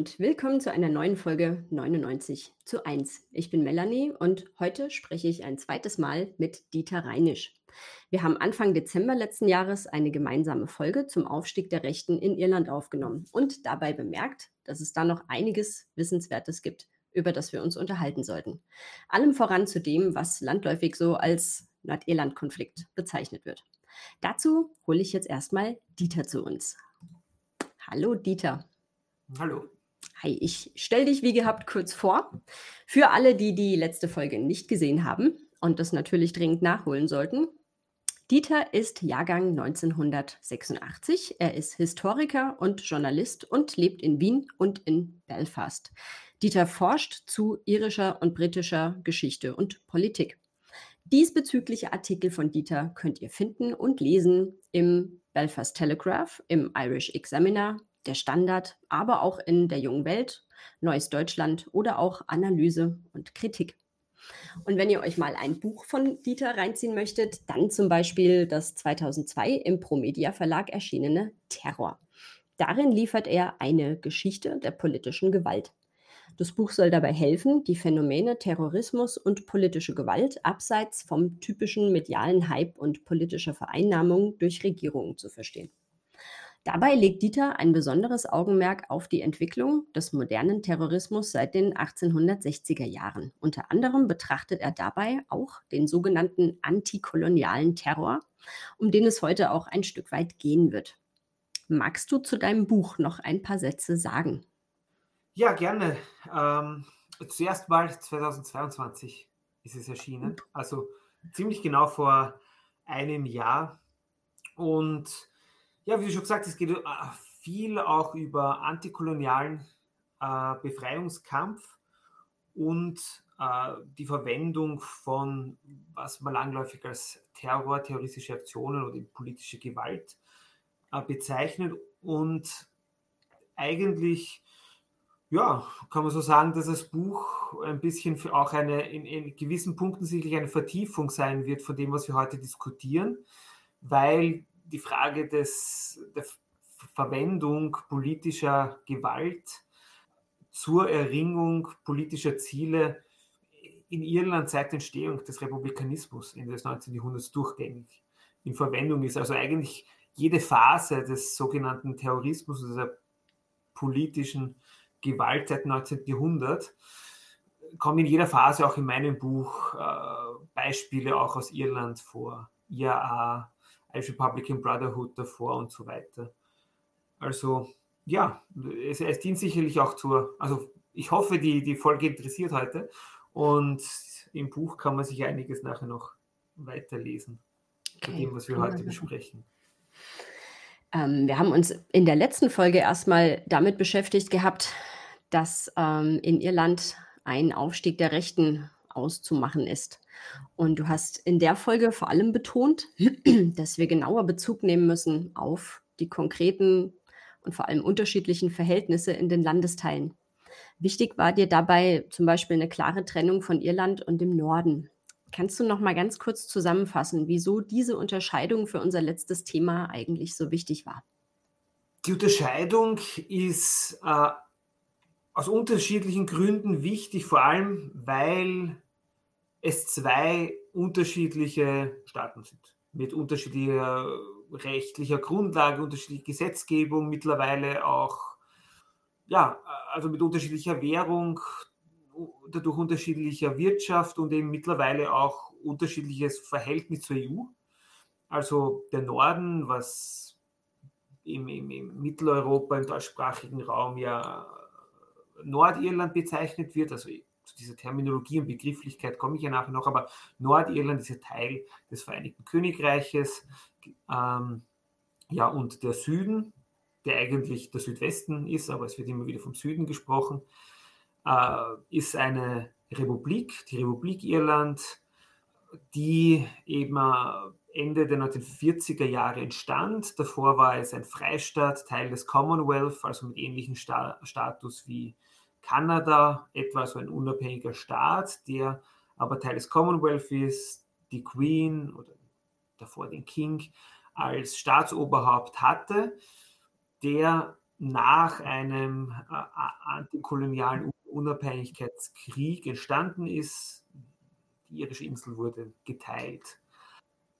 und willkommen zu einer neuen Folge 99 zu 1. Ich bin Melanie und heute spreche ich ein zweites Mal mit Dieter Reinisch. Wir haben Anfang Dezember letzten Jahres eine gemeinsame Folge zum Aufstieg der Rechten in Irland aufgenommen und dabei bemerkt, dass es da noch einiges Wissenswertes gibt, über das wir uns unterhalten sollten. Allem voran zu dem, was landläufig so als Nordirland-Konflikt bezeichnet wird. Dazu hole ich jetzt erstmal Dieter zu uns. Hallo Dieter. Hallo. Hi, ich stelle dich wie gehabt kurz vor. Für alle, die die letzte Folge nicht gesehen haben und das natürlich dringend nachholen sollten. Dieter ist Jahrgang 1986. Er ist Historiker und Journalist und lebt in Wien und in Belfast. Dieter forscht zu irischer und britischer Geschichte und Politik. Diesbezügliche Artikel von Dieter könnt ihr finden und lesen im Belfast Telegraph, im Irish Examiner, der Standard, aber auch in der jungen Welt, Neues Deutschland oder auch Analyse und Kritik. Und wenn ihr euch mal ein Buch von Dieter reinziehen möchtet, dann zum Beispiel das 2002 im Promedia Verlag erschienene Terror. Darin liefert er eine Geschichte der politischen Gewalt. Das Buch soll dabei helfen, die Phänomene Terrorismus und politische Gewalt abseits vom typischen medialen Hype und politischer Vereinnahmung durch Regierungen zu verstehen. Dabei legt Dieter ein besonderes Augenmerk auf die Entwicklung des modernen Terrorismus seit den 1860er Jahren. Unter anderem betrachtet er dabei auch den sogenannten antikolonialen Terror, um den es heute auch ein Stück weit gehen wird. Magst du zu deinem Buch noch ein paar Sätze sagen? Ja, gerne. Ähm, zuerst mal 2022 ist es erschienen, also ziemlich genau vor einem Jahr. Und ja, wie du schon gesagt hast, es geht äh, viel auch über antikolonialen äh, Befreiungskampf und äh, die Verwendung von, was man langläufig als Terror, terroristische Aktionen oder politische Gewalt äh, bezeichnet. Und eigentlich, ja, kann man so sagen, dass das Buch ein bisschen für auch eine, in, in gewissen Punkten sicherlich eine Vertiefung sein wird von dem, was wir heute diskutieren, weil die Frage des, der Verwendung politischer Gewalt zur Erringung politischer Ziele in Irland seit Entstehung des Republikanismus Ende des 19. Jahrhunderts durchgängig in Verwendung ist. Also eigentlich jede Phase des sogenannten Terrorismus, dieser politischen Gewalt seit 19. Jahrhundert, kommen in jeder Phase auch in meinem Buch äh, Beispiele auch aus Irland vor. IAA, Irish Republican Brotherhood davor und so weiter. Also ja, es, es dient sicherlich auch zur, also ich hoffe, die, die Folge interessiert heute und im Buch kann man sich einiges nachher noch weiterlesen okay. zu dem, was wir heute besprechen. Ähm, wir haben uns in der letzten Folge erstmal damit beschäftigt gehabt, dass ähm, in Irland ein Aufstieg der Rechten auszumachen ist. Und du hast in der Folge vor allem betont, dass wir genauer Bezug nehmen müssen auf die konkreten und vor allem unterschiedlichen Verhältnisse in den Landesteilen. Wichtig war dir dabei zum Beispiel eine klare Trennung von Irland und dem Norden. Kannst du noch mal ganz kurz zusammenfassen, wieso diese Unterscheidung für unser letztes Thema eigentlich so wichtig war? Die Unterscheidung ist äh, aus unterschiedlichen Gründen wichtig, vor allem weil es zwei unterschiedliche Staaten sind, mit unterschiedlicher rechtlicher Grundlage, unterschiedlicher Gesetzgebung, mittlerweile auch, ja, also mit unterschiedlicher Währung, dadurch unterschiedlicher Wirtschaft und eben mittlerweile auch unterschiedliches Verhältnis zur EU. Also der Norden, was im, im, im Mitteleuropa, im deutschsprachigen Raum ja Nordirland bezeichnet wird, also zu dieser Terminologie und Begrifflichkeit komme ich ja nachher noch, aber Nordirland ist ja Teil des Vereinigten Königreiches. Ähm, ja, und der Süden, der eigentlich der Südwesten ist, aber es wird immer wieder vom Süden gesprochen, äh, ist eine Republik, die Republik Irland, die eben äh, Ende der 1940er Jahre entstand. Davor war es ein Freistaat, Teil des Commonwealth, also mit ähnlichem Sta Status wie Kanada etwa so ein unabhängiger Staat, der aber Teil des Commonwealth ist, die Queen oder davor den King als Staatsoberhaupt hatte, der nach einem äh, antikolonialen Unabhängigkeitskrieg entstanden ist. Die irische Insel wurde geteilt.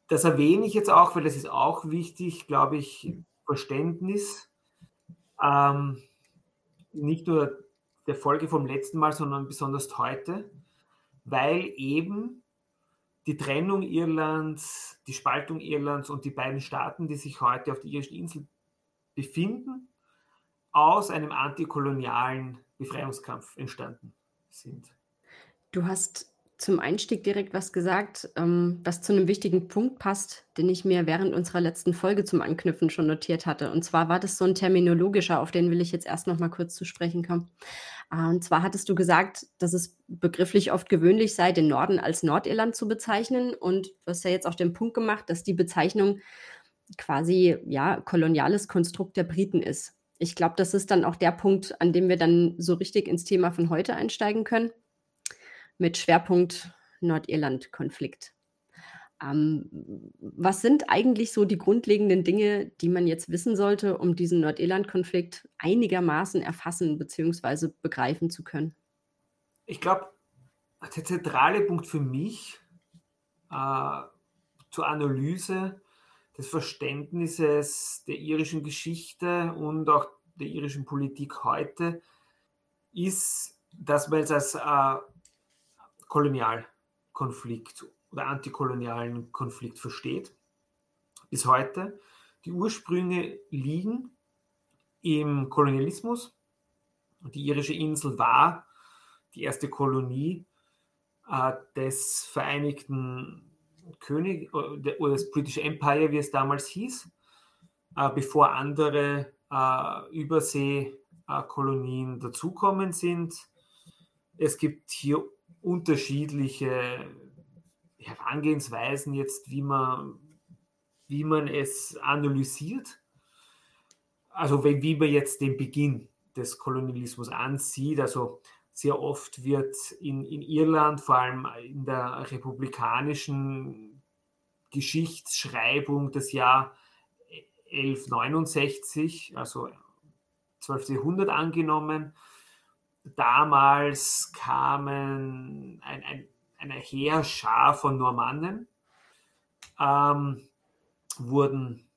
Das erwähne ich jetzt auch, weil das ist auch wichtig, glaube ich, Verständnis. Ähm, nicht nur der Folge vom letzten Mal, sondern besonders heute, weil eben die Trennung Irlands, die Spaltung Irlands und die beiden Staaten, die sich heute auf der irischen Insel befinden, aus einem antikolonialen Befreiungskampf entstanden sind. Du hast zum Einstieg direkt was gesagt, ähm, was zu einem wichtigen Punkt passt, den ich mir während unserer letzten Folge zum Anknüpfen schon notiert hatte. Und zwar war das so ein terminologischer, auf den will ich jetzt erst noch mal kurz zu sprechen kommen. Äh, und zwar hattest du gesagt, dass es begrifflich oft gewöhnlich sei, den Norden als Nordirland zu bezeichnen. Und du hast ja jetzt auch den Punkt gemacht, dass die Bezeichnung quasi ja koloniales Konstrukt der Briten ist. Ich glaube, das ist dann auch der Punkt, an dem wir dann so richtig ins Thema von heute einsteigen können mit Schwerpunkt Nordirland-Konflikt. Ähm, was sind eigentlich so die grundlegenden Dinge, die man jetzt wissen sollte, um diesen Nordirland-Konflikt einigermaßen erfassen bzw. begreifen zu können? Ich glaube, der zentrale Punkt für mich äh, zur Analyse des Verständnisses der irischen Geschichte und auch der irischen Politik heute ist, dass man es als äh, Kolonialkonflikt oder antikolonialen Konflikt versteht. Bis heute. Die Ursprünge liegen im Kolonialismus. Die irische Insel war die erste Kolonie äh, des Vereinigten König oder des British Empire, wie es damals hieß, äh, bevor andere äh, Überseekolonien dazukommen sind. Es gibt hier unterschiedliche Herangehensweisen jetzt, wie man, wie man es analysiert. Also wie, wie man jetzt den Beginn des Kolonialismus ansieht. Also sehr oft wird in, in Irland, vor allem in der republikanischen Geschichtsschreibung das Jahr 1169, also 12. Jahrhundert angenommen damals kamen ein, ein, eine Heerschar von Normannen, ähm, wurden,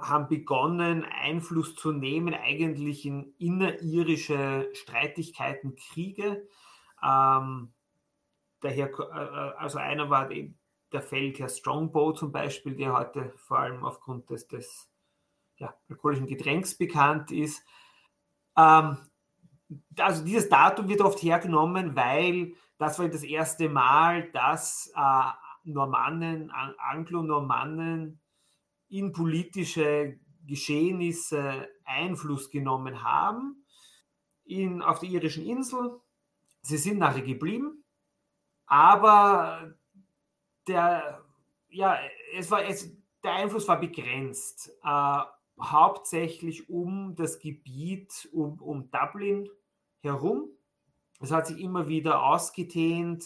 haben begonnen, Einfluss zu nehmen, eigentlich in innerirische Streitigkeiten, Kriege. Ähm, daher, äh, also einer war der Feldherr Strongbow zum Beispiel, der heute vor allem aufgrund des, des ja, alkoholischen Getränks bekannt ist. Ähm, also dieses Datum wird oft hergenommen, weil das war das erste Mal, dass äh, Normannen, Anglo-Normannen in politische Geschehnisse Einfluss genommen haben in, auf der irischen Insel. Sie sind nachher geblieben, aber der, ja, es war, es, der Einfluss war begrenzt, äh, hauptsächlich um das Gebiet um, um Dublin herum. Es hat sich immer wieder ausgedehnt.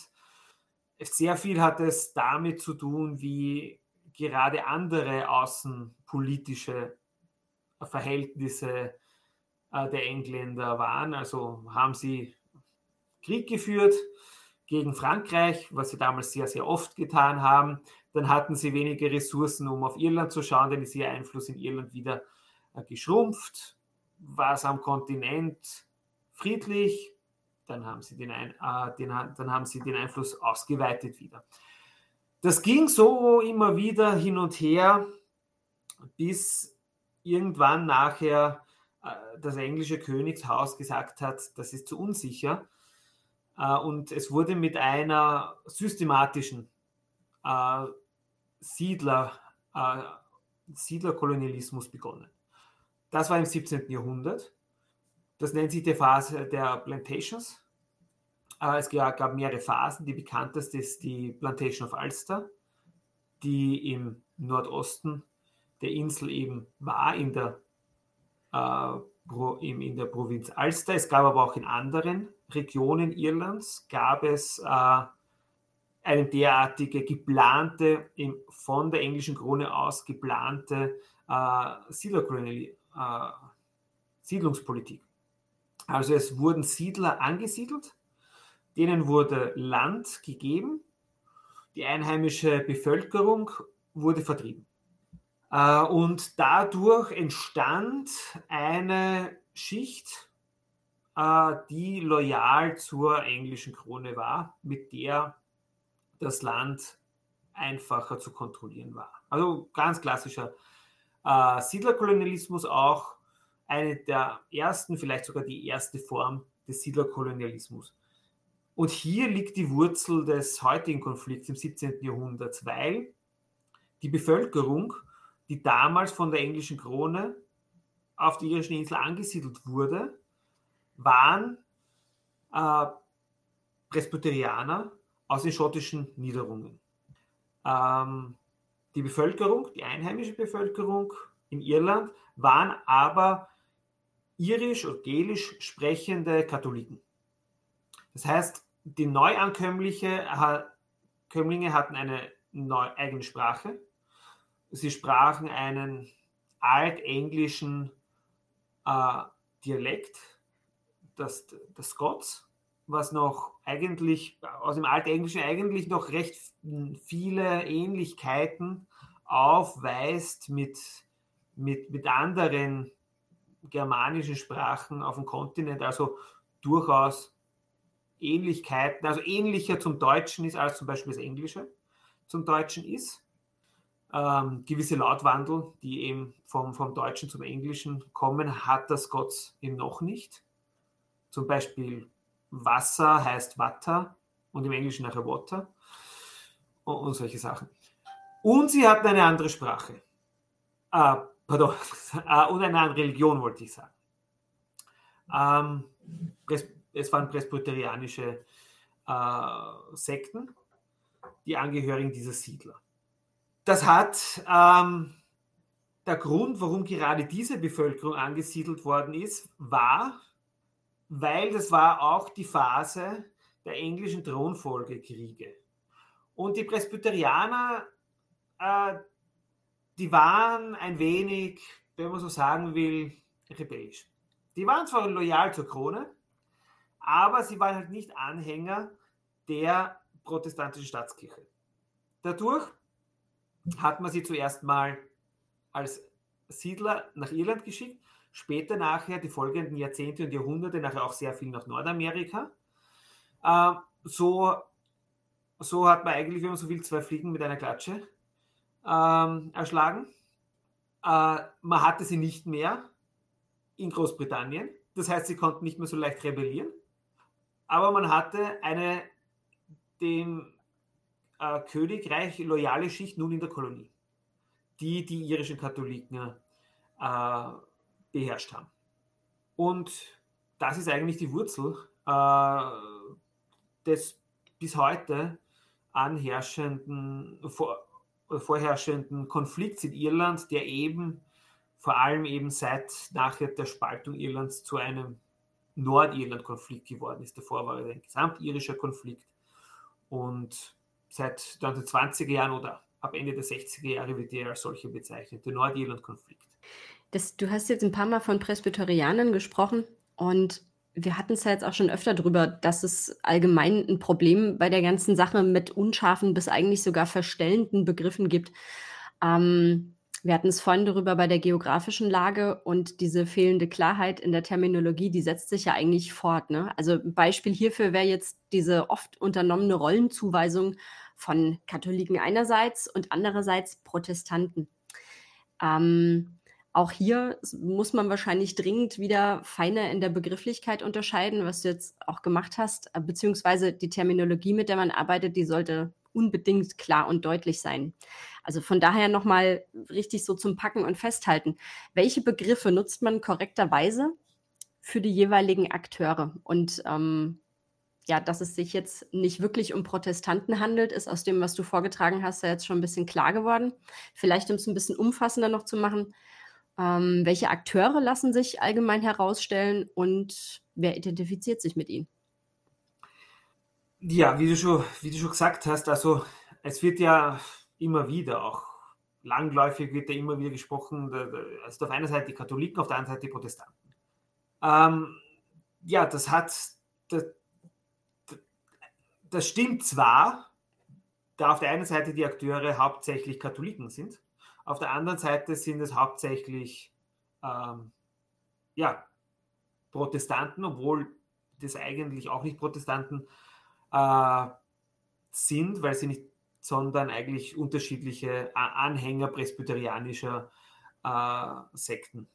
Sehr viel hat es damit zu tun, wie gerade andere außenpolitische Verhältnisse äh, der Engländer waren. Also haben sie Krieg geführt gegen Frankreich, was sie damals sehr, sehr oft getan haben. Dann hatten sie wenige Ressourcen, um auf Irland zu schauen, dann ist ihr Einfluss in Irland wieder äh, geschrumpft. Was am Kontinent friedlich, dann haben sie den, Ein, äh, den, dann haben sie den Einfluss ausgeweitet wieder. Das ging so immer wieder hin und her, bis irgendwann nachher äh, das englische Königshaus gesagt hat, das ist zu unsicher. Äh, und es wurde mit einer systematischen äh, Siedler, Siedlerkolonialismus begonnen. Das war im 17. Jahrhundert. Das nennt sich die Phase der Plantations. Es gab mehrere Phasen. Die bekannteste ist die Plantation of Ulster, die im Nordosten der Insel eben war, in der, äh, in der Provinz Ulster. Es gab aber auch in anderen Regionen Irlands, gab es äh, eine derartige geplante, von der englischen Krone aus geplante äh, äh, Siedlungspolitik. Also es wurden Siedler angesiedelt, denen wurde Land gegeben, die einheimische Bevölkerung wurde vertrieben. Äh, und dadurch entstand eine Schicht, äh, die loyal zur englischen Krone war, mit der das Land einfacher zu kontrollieren war. Also ganz klassischer äh, Siedlerkolonialismus auch eine der ersten, vielleicht sogar die erste Form des Siedlerkolonialismus. Und hier liegt die Wurzel des heutigen Konflikts im 17. Jahrhundert, weil die Bevölkerung, die damals von der englischen Krone auf die irischen Insel angesiedelt wurde, waren äh, Presbyterianer aus den schottischen Niederungen. Ähm, die Bevölkerung, die einheimische Bevölkerung in Irland, waren aber irisch oder gälisch sprechende Katholiken. Das heißt, die Neuankömmlinge hatten eine neu, eigene Sprache. Sie sprachen einen altenglischen äh, Dialekt, das, das Scots, was noch eigentlich aus dem Altenglischen eigentlich noch recht viele Ähnlichkeiten aufweist mit, mit, mit anderen germanischen Sprachen auf dem Kontinent, also durchaus Ähnlichkeiten, also ähnlicher zum Deutschen ist als zum Beispiel das Englische zum Deutschen ist. Ähm, gewisse Lautwandel, die eben vom, vom Deutschen zum Englischen kommen, hat das Scots eben noch nicht. Zum Beispiel Wasser heißt Watter und im Englischen nachher Water und, und solche Sachen. Und sie hatten eine andere Sprache. Äh, pardon, äh, und eine andere Religion, wollte ich sagen. Ähm, es waren presbyterianische äh, Sekten, die Angehörigen dieser Siedler. Das hat ähm, der Grund, warum gerade diese Bevölkerung angesiedelt worden ist, war, weil das war auch die Phase der englischen Thronfolgekriege. Und die Presbyterianer, äh, die waren ein wenig, wenn man so sagen will, rebellisch. Die waren zwar loyal zur Krone, aber sie waren halt nicht Anhänger der protestantischen Staatskirche. Dadurch hat man sie zuerst mal als Siedler nach Irland geschickt Später nachher, die folgenden Jahrzehnte und Jahrhunderte, nachher auch sehr viel nach Nordamerika. Äh, so, so hat man eigentlich, wenn man so will, zwei Fliegen mit einer Klatsche ähm, erschlagen. Äh, man hatte sie nicht mehr in Großbritannien. Das heißt, sie konnten nicht mehr so leicht rebellieren. Aber man hatte eine dem äh, Königreich loyale Schicht nun in der Kolonie, die die irischen Katholiken äh, beherrscht haben. Und das ist eigentlich die Wurzel äh, des bis heute anherrschenden, vor, vorherrschenden Konflikts in Irland, der eben vor allem eben seit nachher der Spaltung Irlands zu einem Nordirland-Konflikt geworden ist. Davor war er ein gesamtirischer Konflikt und seit 1920er Jahren oder ab Ende der 60er Jahre wird er als solcher bezeichnet, der Nordirland-Konflikt. Du hast jetzt ein paar Mal von Presbyterianern gesprochen und wir hatten es ja jetzt auch schon öfter drüber, dass es allgemein ein Problem bei der ganzen Sache mit unscharfen bis eigentlich sogar verstellenden Begriffen gibt. Ähm, wir hatten es vorhin darüber bei der geografischen Lage und diese fehlende Klarheit in der Terminologie, die setzt sich ja eigentlich fort. Ne? Also ein Beispiel hierfür wäre jetzt diese oft unternommene Rollenzuweisung von Katholiken einerseits und andererseits Protestanten. Ähm, auch hier muss man wahrscheinlich dringend wieder feiner in der Begrifflichkeit unterscheiden, was du jetzt auch gemacht hast, äh, beziehungsweise die Terminologie, mit der man arbeitet, die sollte unbedingt klar und deutlich sein. Also von daher nochmal richtig so zum Packen und Festhalten. Welche Begriffe nutzt man korrekterweise für die jeweiligen Akteure? Und ähm, ja, dass es sich jetzt nicht wirklich um Protestanten handelt, ist aus dem, was du vorgetragen hast, ja jetzt schon ein bisschen klar geworden. Vielleicht, um es ein bisschen umfassender noch zu machen, ähm, welche Akteure lassen sich allgemein herausstellen und wer identifiziert sich mit ihnen? Ja, wie du schon, wie du schon gesagt hast, also es wird ja immer wieder auch langläufig wird ja immer wieder gesprochen, also auf einer Seite die Katholiken, auf der anderen Seite die Protestanten. Ähm, ja, das hat, das, das stimmt zwar, da auf der einen Seite die Akteure hauptsächlich Katholiken sind, auf der anderen Seite sind es hauptsächlich ähm, ja, Protestanten, obwohl das eigentlich auch nicht Protestanten äh, sind, weil sie nicht, sondern eigentlich unterschiedliche Anhänger presbyterianischer äh, Sekten.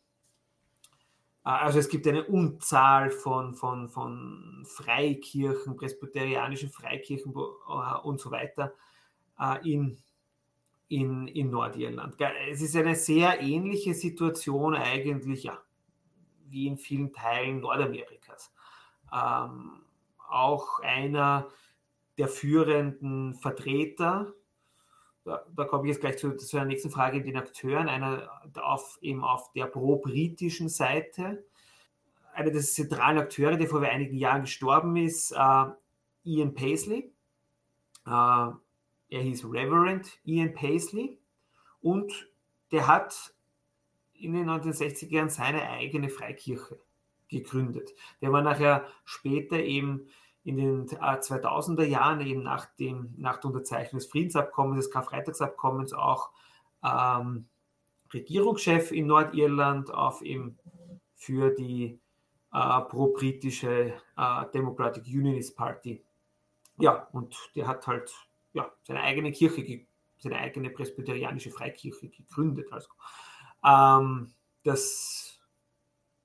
Äh, also es gibt eine Unzahl von, von, von Freikirchen, presbyterianischen Freikirchen äh, und so weiter äh, in, in, in Nordirland. Es ist eine sehr ähnliche Situation eigentlich, ja, wie in vielen Teilen Nordamerikas. Ähm, auch einer der führenden Vertreter, da, da komme ich jetzt gleich zu, zu der nächsten Frage, den Akteuren, einer auf, eben auf der pro-britischen Seite, einer der zentralen Akteure, der vor einigen Jahren gestorben ist, äh, Ian Paisley. Äh, er hieß Reverend Ian Paisley und der hat in den 1960er Jahren seine eigene Freikirche gegründet. Der war nachher später eben in den 2000er äh, Jahren, eben nach, dem, nach der Unterzeichnung des Friedensabkommens, des Karfreitagsabkommens, auch ähm, Regierungschef in Nordirland auf eben für die äh, pro-britische äh, Democratic Unionist Party. Ja, und der hat halt ja, seine eigene Kirche, seine eigene presbyterianische Freikirche gegründet. Also, ähm, das,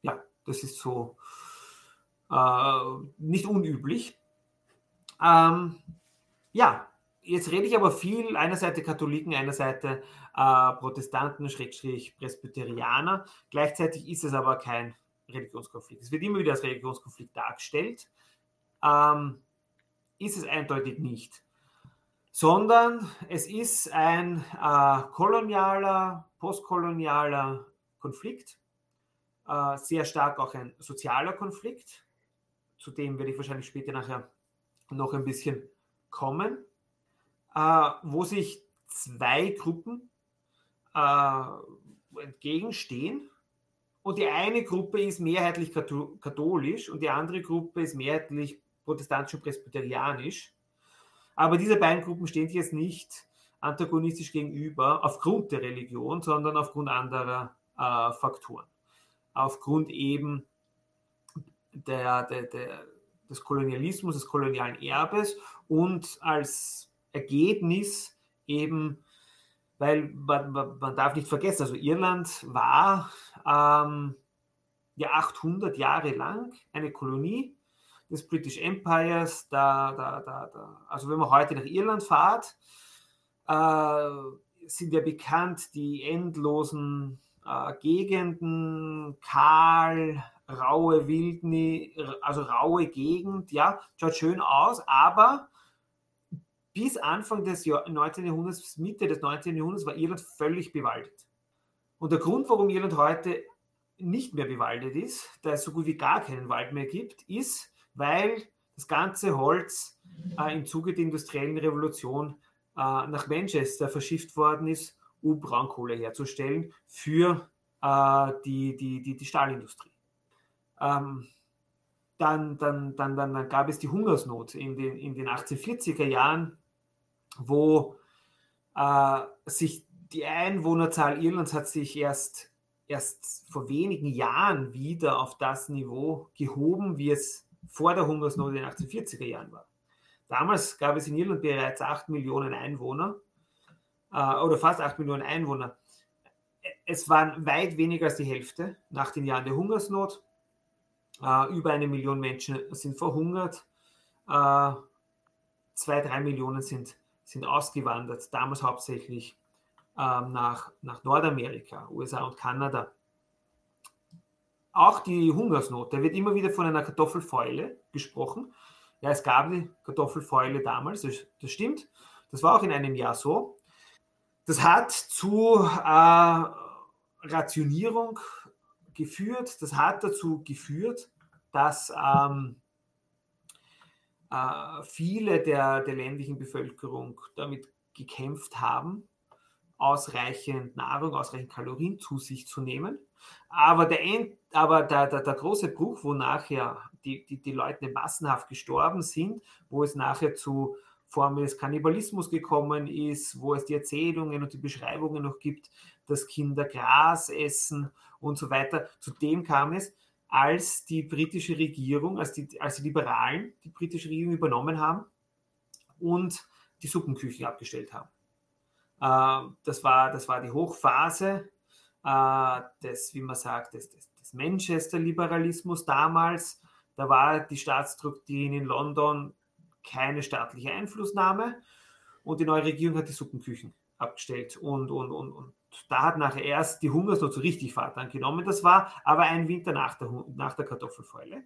ja, das ist so äh, nicht unüblich. Ähm, ja, jetzt rede ich aber viel, einer Seite Katholiken, einer Seite äh, Protestanten, Schrägstrich Presbyterianer. Gleichzeitig ist es aber kein Religionskonflikt. Es wird immer wieder als Religionskonflikt dargestellt. Ähm, ist es eindeutig nicht sondern es ist ein äh, kolonialer, postkolonialer Konflikt, äh, sehr stark auch ein sozialer Konflikt, zu dem werde ich wahrscheinlich später nachher noch ein bisschen kommen, äh, wo sich zwei Gruppen äh, entgegenstehen. Und die eine Gruppe ist mehrheitlich katholisch und die andere Gruppe ist mehrheitlich protestantisch und presbyterianisch. Aber diese beiden Gruppen stehen sich jetzt nicht antagonistisch gegenüber aufgrund der Religion, sondern aufgrund anderer äh, Faktoren. Aufgrund eben der, der, der, des Kolonialismus, des kolonialen Erbes und als Ergebnis eben, weil man, man, man darf nicht vergessen, also Irland war ähm, ja 800 Jahre lang eine Kolonie des British Empires. Da, da, da, da. Also wenn man heute nach Irland fahrt, äh, sind ja bekannt die endlosen äh, Gegenden, kahl, raue Wildnis, also raue Gegend, ja, schaut schön aus, aber bis Anfang des 19. Jahrhunderts, Mitte des 19. Jahrhunderts war Irland völlig bewaldet. Und der Grund, warum Irland heute nicht mehr bewaldet ist, da es so gut wie gar keinen Wald mehr gibt, ist, weil das ganze Holz äh, im Zuge der industriellen Revolution äh, nach Manchester verschifft worden ist, um Braunkohle herzustellen für äh, die, die, die, die Stahlindustrie. Ähm, dann, dann, dann, dann, dann gab es die Hungersnot in den, in den 1840er Jahren, wo äh, sich die Einwohnerzahl Irlands hat sich erst, erst vor wenigen Jahren wieder auf das Niveau gehoben, wie es vor der Hungersnot in den 1840er Jahren war. Damals gab es in Irland bereits 8 Millionen Einwohner äh, oder fast 8 Millionen Einwohner. Es waren weit weniger als die Hälfte nach den Jahren der Hungersnot. Äh, über eine Million Menschen sind verhungert. Äh, zwei, drei Millionen sind, sind ausgewandert, damals hauptsächlich ähm, nach, nach Nordamerika, USA und Kanada. Auch die Hungersnot, da wird immer wieder von einer Kartoffelfäule gesprochen. Ja, es gab die Kartoffelfäule damals, das, das stimmt. Das war auch in einem Jahr so. Das hat zu äh, Rationierung geführt. Das hat dazu geführt, dass ähm, äh, viele der, der ländlichen Bevölkerung damit gekämpft haben, ausreichend Nahrung, ausreichend Kalorien zu sich zu nehmen. Aber der End, aber der, der, der, große Bruch, wo nachher die, die, die Leute massenhaft gestorben sind, wo es nachher zu Formen des Kannibalismus gekommen ist, wo es die Erzählungen und die Beschreibungen noch gibt, dass Kinder Gras essen und so weiter. Zu dem kam es, als die britische Regierung, als die, als die Liberalen die britische Regierung übernommen haben und die Suppenküchen abgestellt haben. Äh, das, war, das war die Hochphase äh, des, wie man sagt, des, des, des Manchester-Liberalismus damals. Da war die Staatsstruktur in London keine staatliche Einflussnahme und die neue Regierung hat die Suppenküchen abgestellt und, und, und, und da hat nachher erst die Hungersnot so richtig Fahrt angenommen. Das war aber ein Winter nach der, nach der Kartoffelfäule.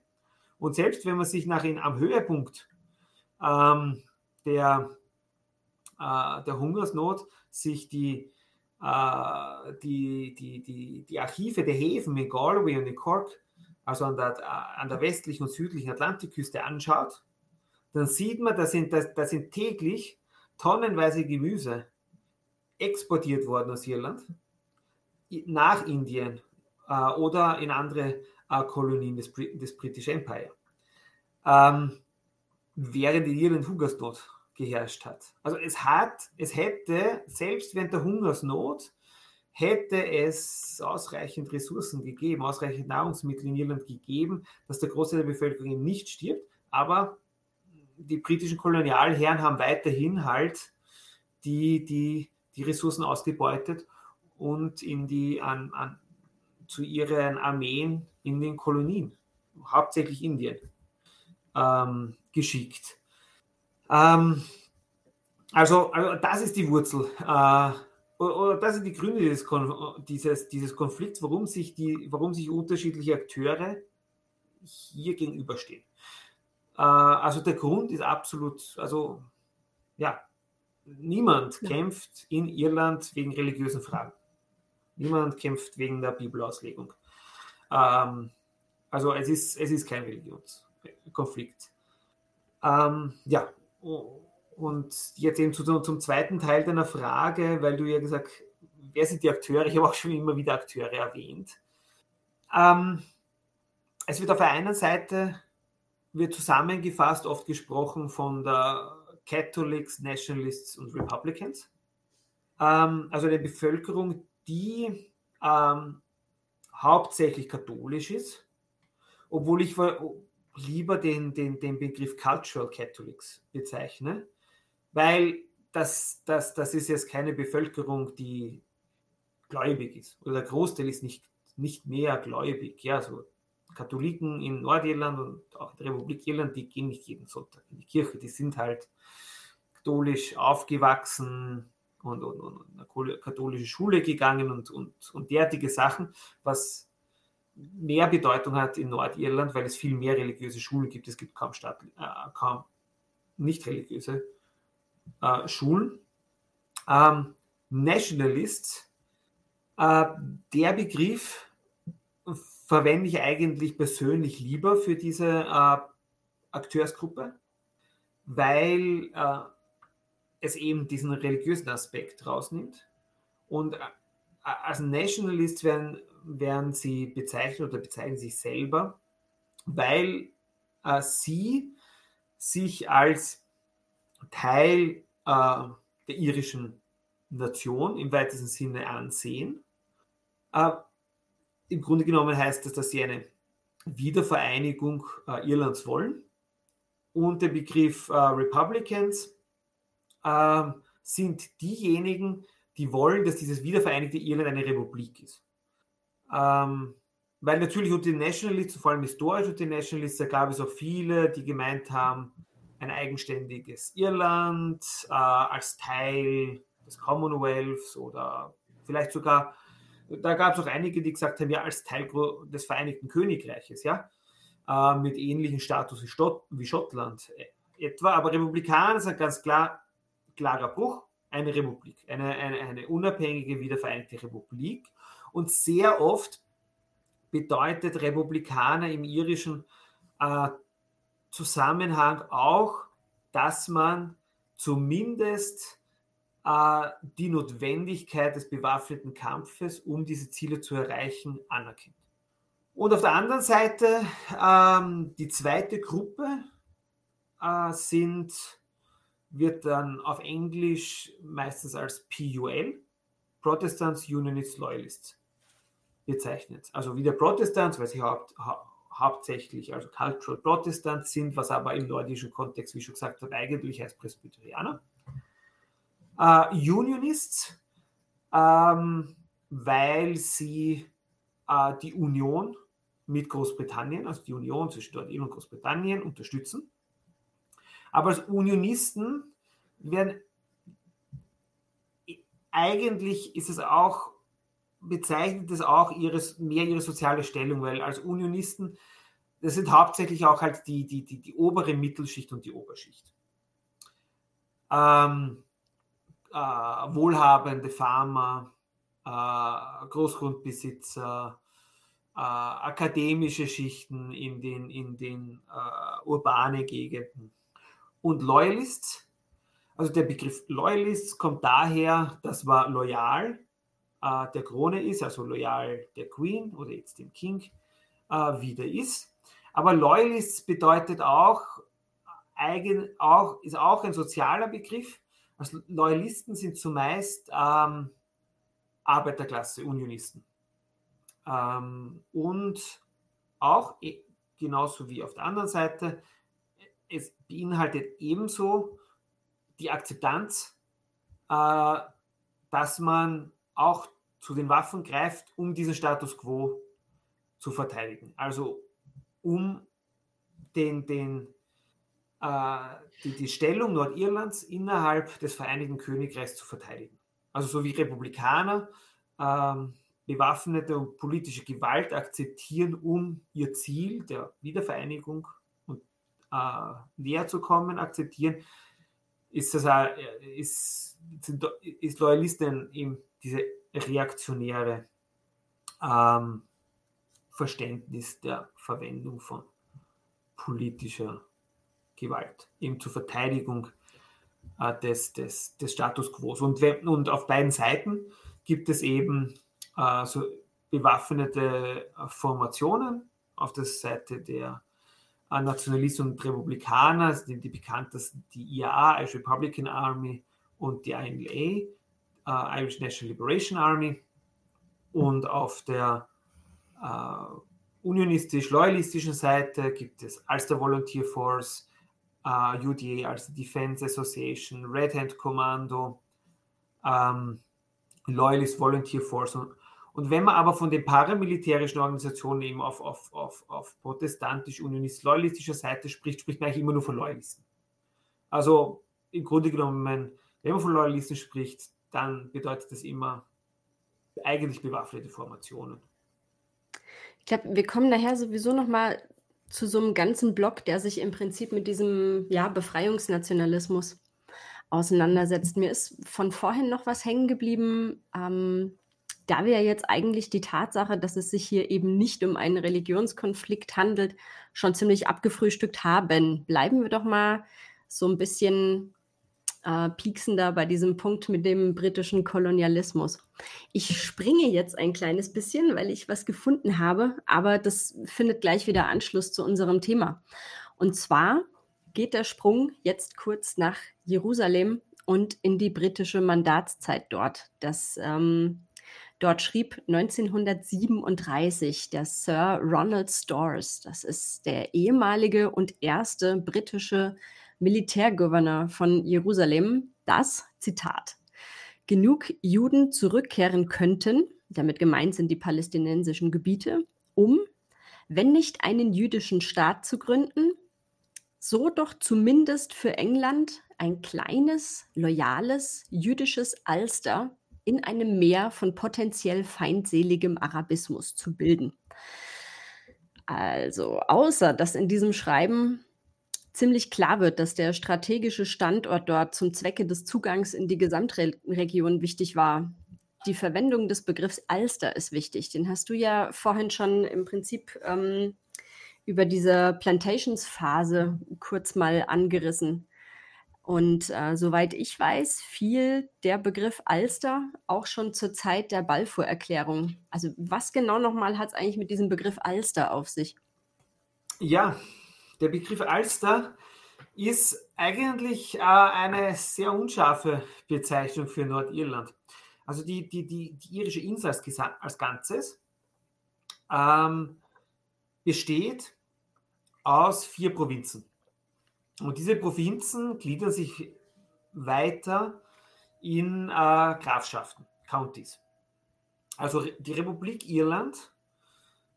Und selbst wenn man sich nach in, am Höhepunkt ähm, der, äh, der Hungersnot sich die, äh, die, die, die, die Archive der Häfen in Galway und in Cork, also an der, äh, an der westlichen und südlichen Atlantikküste anschaut, dann sieht man, da sind, da, da sind täglich tonnenweise Gemüse exportiert worden aus Irland nach Indien äh, oder in andere äh, Kolonien des, des British Empire. Ähm, während in Irland Hungersnot geherrscht hat. Also es hat, es hätte, selbst während der Hungersnot, hätte es ausreichend Ressourcen gegeben, ausreichend Nahrungsmittel in Irland gegeben, dass der Großteil der Bevölkerung nicht stirbt, aber die britischen Kolonialherren haben weiterhin halt die, die, die Ressourcen ausgebeutet und in die, an, an, zu ihren Armeen in den Kolonien, hauptsächlich Indien, ähm, geschickt. Ähm, also, also, das ist die Wurzel. Äh, oder das sind die Gründe dieses, dieses, dieses Konflikts, warum sich, die, warum sich unterschiedliche Akteure hier gegenüberstehen. Äh, also der Grund ist absolut, also ja, niemand ja. kämpft in Irland wegen religiösen Fragen. Niemand kämpft wegen der Bibelauslegung. Ähm, also es ist, es ist kein Religionskonflikt. Ähm, ja, und jetzt eben zu, zum zweiten Teil deiner Frage, weil du ja gesagt, wer sind die Akteure? Ich habe auch schon immer wieder Akteure erwähnt. Ähm, es wird auf der einen Seite wird zusammengefasst oft gesprochen von der Catholics, Nationalists und Republicans. Ähm, also eine Bevölkerung, die ähm, hauptsächlich katholisch ist, obwohl ich lieber den, den, den Begriff Cultural Catholics bezeichne, weil das, das, das ist jetzt keine Bevölkerung, die gläubig ist. Oder der Großteil ist nicht, nicht mehr gläubig. Ja, so Katholiken in Nordirland und auch in der Republik Irland, die gehen nicht jeden Sonntag in die Kirche. Die sind halt katholisch aufgewachsen und, und, und eine katholische Schule gegangen und, und, und derartige Sachen, was mehr Bedeutung hat in Nordirland, weil es viel mehr religiöse Schulen gibt. Es gibt kaum, Stadt, äh, kaum nicht religiöse äh, Schulen. Ähm, Nationalists, äh, der Begriff verwende ich eigentlich persönlich lieber für diese äh, Akteursgruppe, weil äh, es eben diesen religiösen Aspekt rausnimmt. Und äh, als Nationalist werden, werden sie bezeichnet oder bezeichnen sich selber, weil äh, sie sich als Teil äh, der irischen Nation im weitesten Sinne ansehen. Äh, im Grunde genommen heißt das, dass sie eine Wiedervereinigung äh, Irlands wollen. Und der Begriff äh, Republicans äh, sind diejenigen, die wollen, dass dieses wiedervereinigte Irland eine Republik ist. Ähm, weil natürlich unter den Nationalists, vor allem historisch unter den Nationalists, da gab es auch viele, die gemeint haben, ein eigenständiges Irland äh, als Teil des Commonwealths oder vielleicht sogar da gab es auch einige, die gesagt haben, ja, als Teil des Vereinigten Königreiches, ja, äh, mit ähnlichem Status wie, Stott, wie Schottland äh, etwa. Aber Republikaner sind ganz klar, klarer Bruch, eine Republik, eine, eine, eine unabhängige, wiedervereinigte Republik. Und sehr oft bedeutet Republikaner im irischen äh, Zusammenhang auch, dass man zumindest äh, die Notwendigkeit des bewaffneten Kampfes, um diese Ziele zu erreichen, anerkennt. Und auf der anderen Seite, ähm, die zweite Gruppe äh, sind, wird dann auf Englisch meistens als PUL, Protestants, Unionists, Loyalists bezeichnet. Also wie der Protestants, weil sie haupt, hau hauptsächlich also Cultural Protestants sind, was aber im nordischen Kontext, wie schon gesagt habe, eigentlich heißt Presbyterianer. Äh, Unionists, ähm, weil sie äh, die Union mit Großbritannien, also die Union zwischen Nordirland und Großbritannien unterstützen. Aber als Unionisten werden eigentlich ist es auch, bezeichnet es auch ihres, mehr ihre soziale Stellung, weil als Unionisten, das sind hauptsächlich auch halt die, die, die, die obere Mittelschicht und die Oberschicht. Ähm, äh, wohlhabende Farmer, äh, Großgrundbesitzer, äh, akademische Schichten in den, in den äh, urbane Gegenden. Und Loyalists, also der Begriff Loyalists kommt daher, dass man loyal äh, der Krone ist, also loyal der Queen oder jetzt dem King äh, wieder ist. Aber Loyalists bedeutet auch, eigen, auch, ist auch ein sozialer Begriff. Also Loyalisten sind zumeist ähm, Arbeiterklasse, Unionisten. Ähm, und auch, e, genauso wie auf der anderen Seite, es beinhaltet ebenso die Akzeptanz, äh, dass man auch zu den Waffen greift, um diesen Status quo zu verteidigen. Also um den, den, äh, die, die Stellung Nordirlands innerhalb des Vereinigten Königreichs zu verteidigen. Also so wie Republikaner ähm, bewaffnete und politische Gewalt akzeptieren, um ihr Ziel der Wiedervereinigung und, äh, näher zu kommen, akzeptieren, ist, das auch, ist, sind, ist Loyalisten eben diese reaktionäre ähm, Verständnis der Verwendung von politischer Gewalt, eben zur Verteidigung äh, des, des, des Status quo. Und, und auf beiden Seiten gibt es eben äh, so bewaffnete äh, Formationen auf der Seite der äh, Nationalisten und Republikaner, die, die bekanntesten die IAA, Irish Republican Army und die INLA, äh, Irish National Liberation Army. Und auf der äh, unionistisch-loyalistischen Seite gibt es Ulster Volunteer Force, äh, UDA, also Defense Association, Red Hand Commando, ähm, Loyalist Volunteer Force. Und, und, wenn man aber von den paramilitärischen Organisationen eben auf, auf, auf, auf protestantisch-unionist-loyalistischer Seite spricht, spricht man eigentlich immer nur von Loyalisten. Also im Grunde genommen, wenn man von Loyalisten spricht, dann bedeutet das immer eigentlich bewaffnete Formationen. Ich glaube, wir kommen daher sowieso nochmal zu so einem ganzen Block, der sich im Prinzip mit diesem ja, Befreiungsnationalismus auseinandersetzt. Mir ist von vorhin noch was hängen geblieben, ähm, da wir jetzt eigentlich die Tatsache, dass es sich hier eben nicht um einen Religionskonflikt handelt, schon ziemlich abgefrühstückt haben. Bleiben wir doch mal so ein bisschen äh, pieksen bei diesem Punkt mit dem britischen Kolonialismus. Ich springe jetzt ein kleines bisschen, weil ich was gefunden habe, aber das findet gleich wieder Anschluss zu unserem Thema. Und zwar geht der Sprung jetzt kurz nach Jerusalem und in die britische Mandatszeit dort. Das ähm, Dort schrieb 1937 der Sir Ronald Storrs, das ist der ehemalige und erste britische Militärgouverneur von Jerusalem, dass, Zitat, genug Juden zurückkehren könnten, damit gemeint sind die palästinensischen Gebiete, um, wenn nicht einen jüdischen Staat zu gründen, so doch zumindest für England ein kleines, loyales jüdisches Alster in einem Meer von potenziell feindseligem Arabismus zu bilden. Also, außer dass in diesem Schreiben ziemlich klar wird, dass der strategische Standort dort zum Zwecke des Zugangs in die Gesamtregion wichtig war. Die Verwendung des Begriffs Alster ist wichtig. Den hast du ja vorhin schon im Prinzip ähm, über diese Plantations-Phase kurz mal angerissen. Und äh, soweit ich weiß, fiel der Begriff Alster auch schon zur Zeit der Balfour-Erklärung. Also was genau nochmal hat es eigentlich mit diesem Begriff Alster auf sich? Ja, der Begriff Alster ist eigentlich äh, eine sehr unscharfe Bezeichnung für Nordirland. Also die, die, die, die irische Insel als, als Ganzes ähm, besteht aus vier Provinzen. Und diese Provinzen gliedern sich weiter in äh, Grafschaften, Counties. Also die Republik Irland,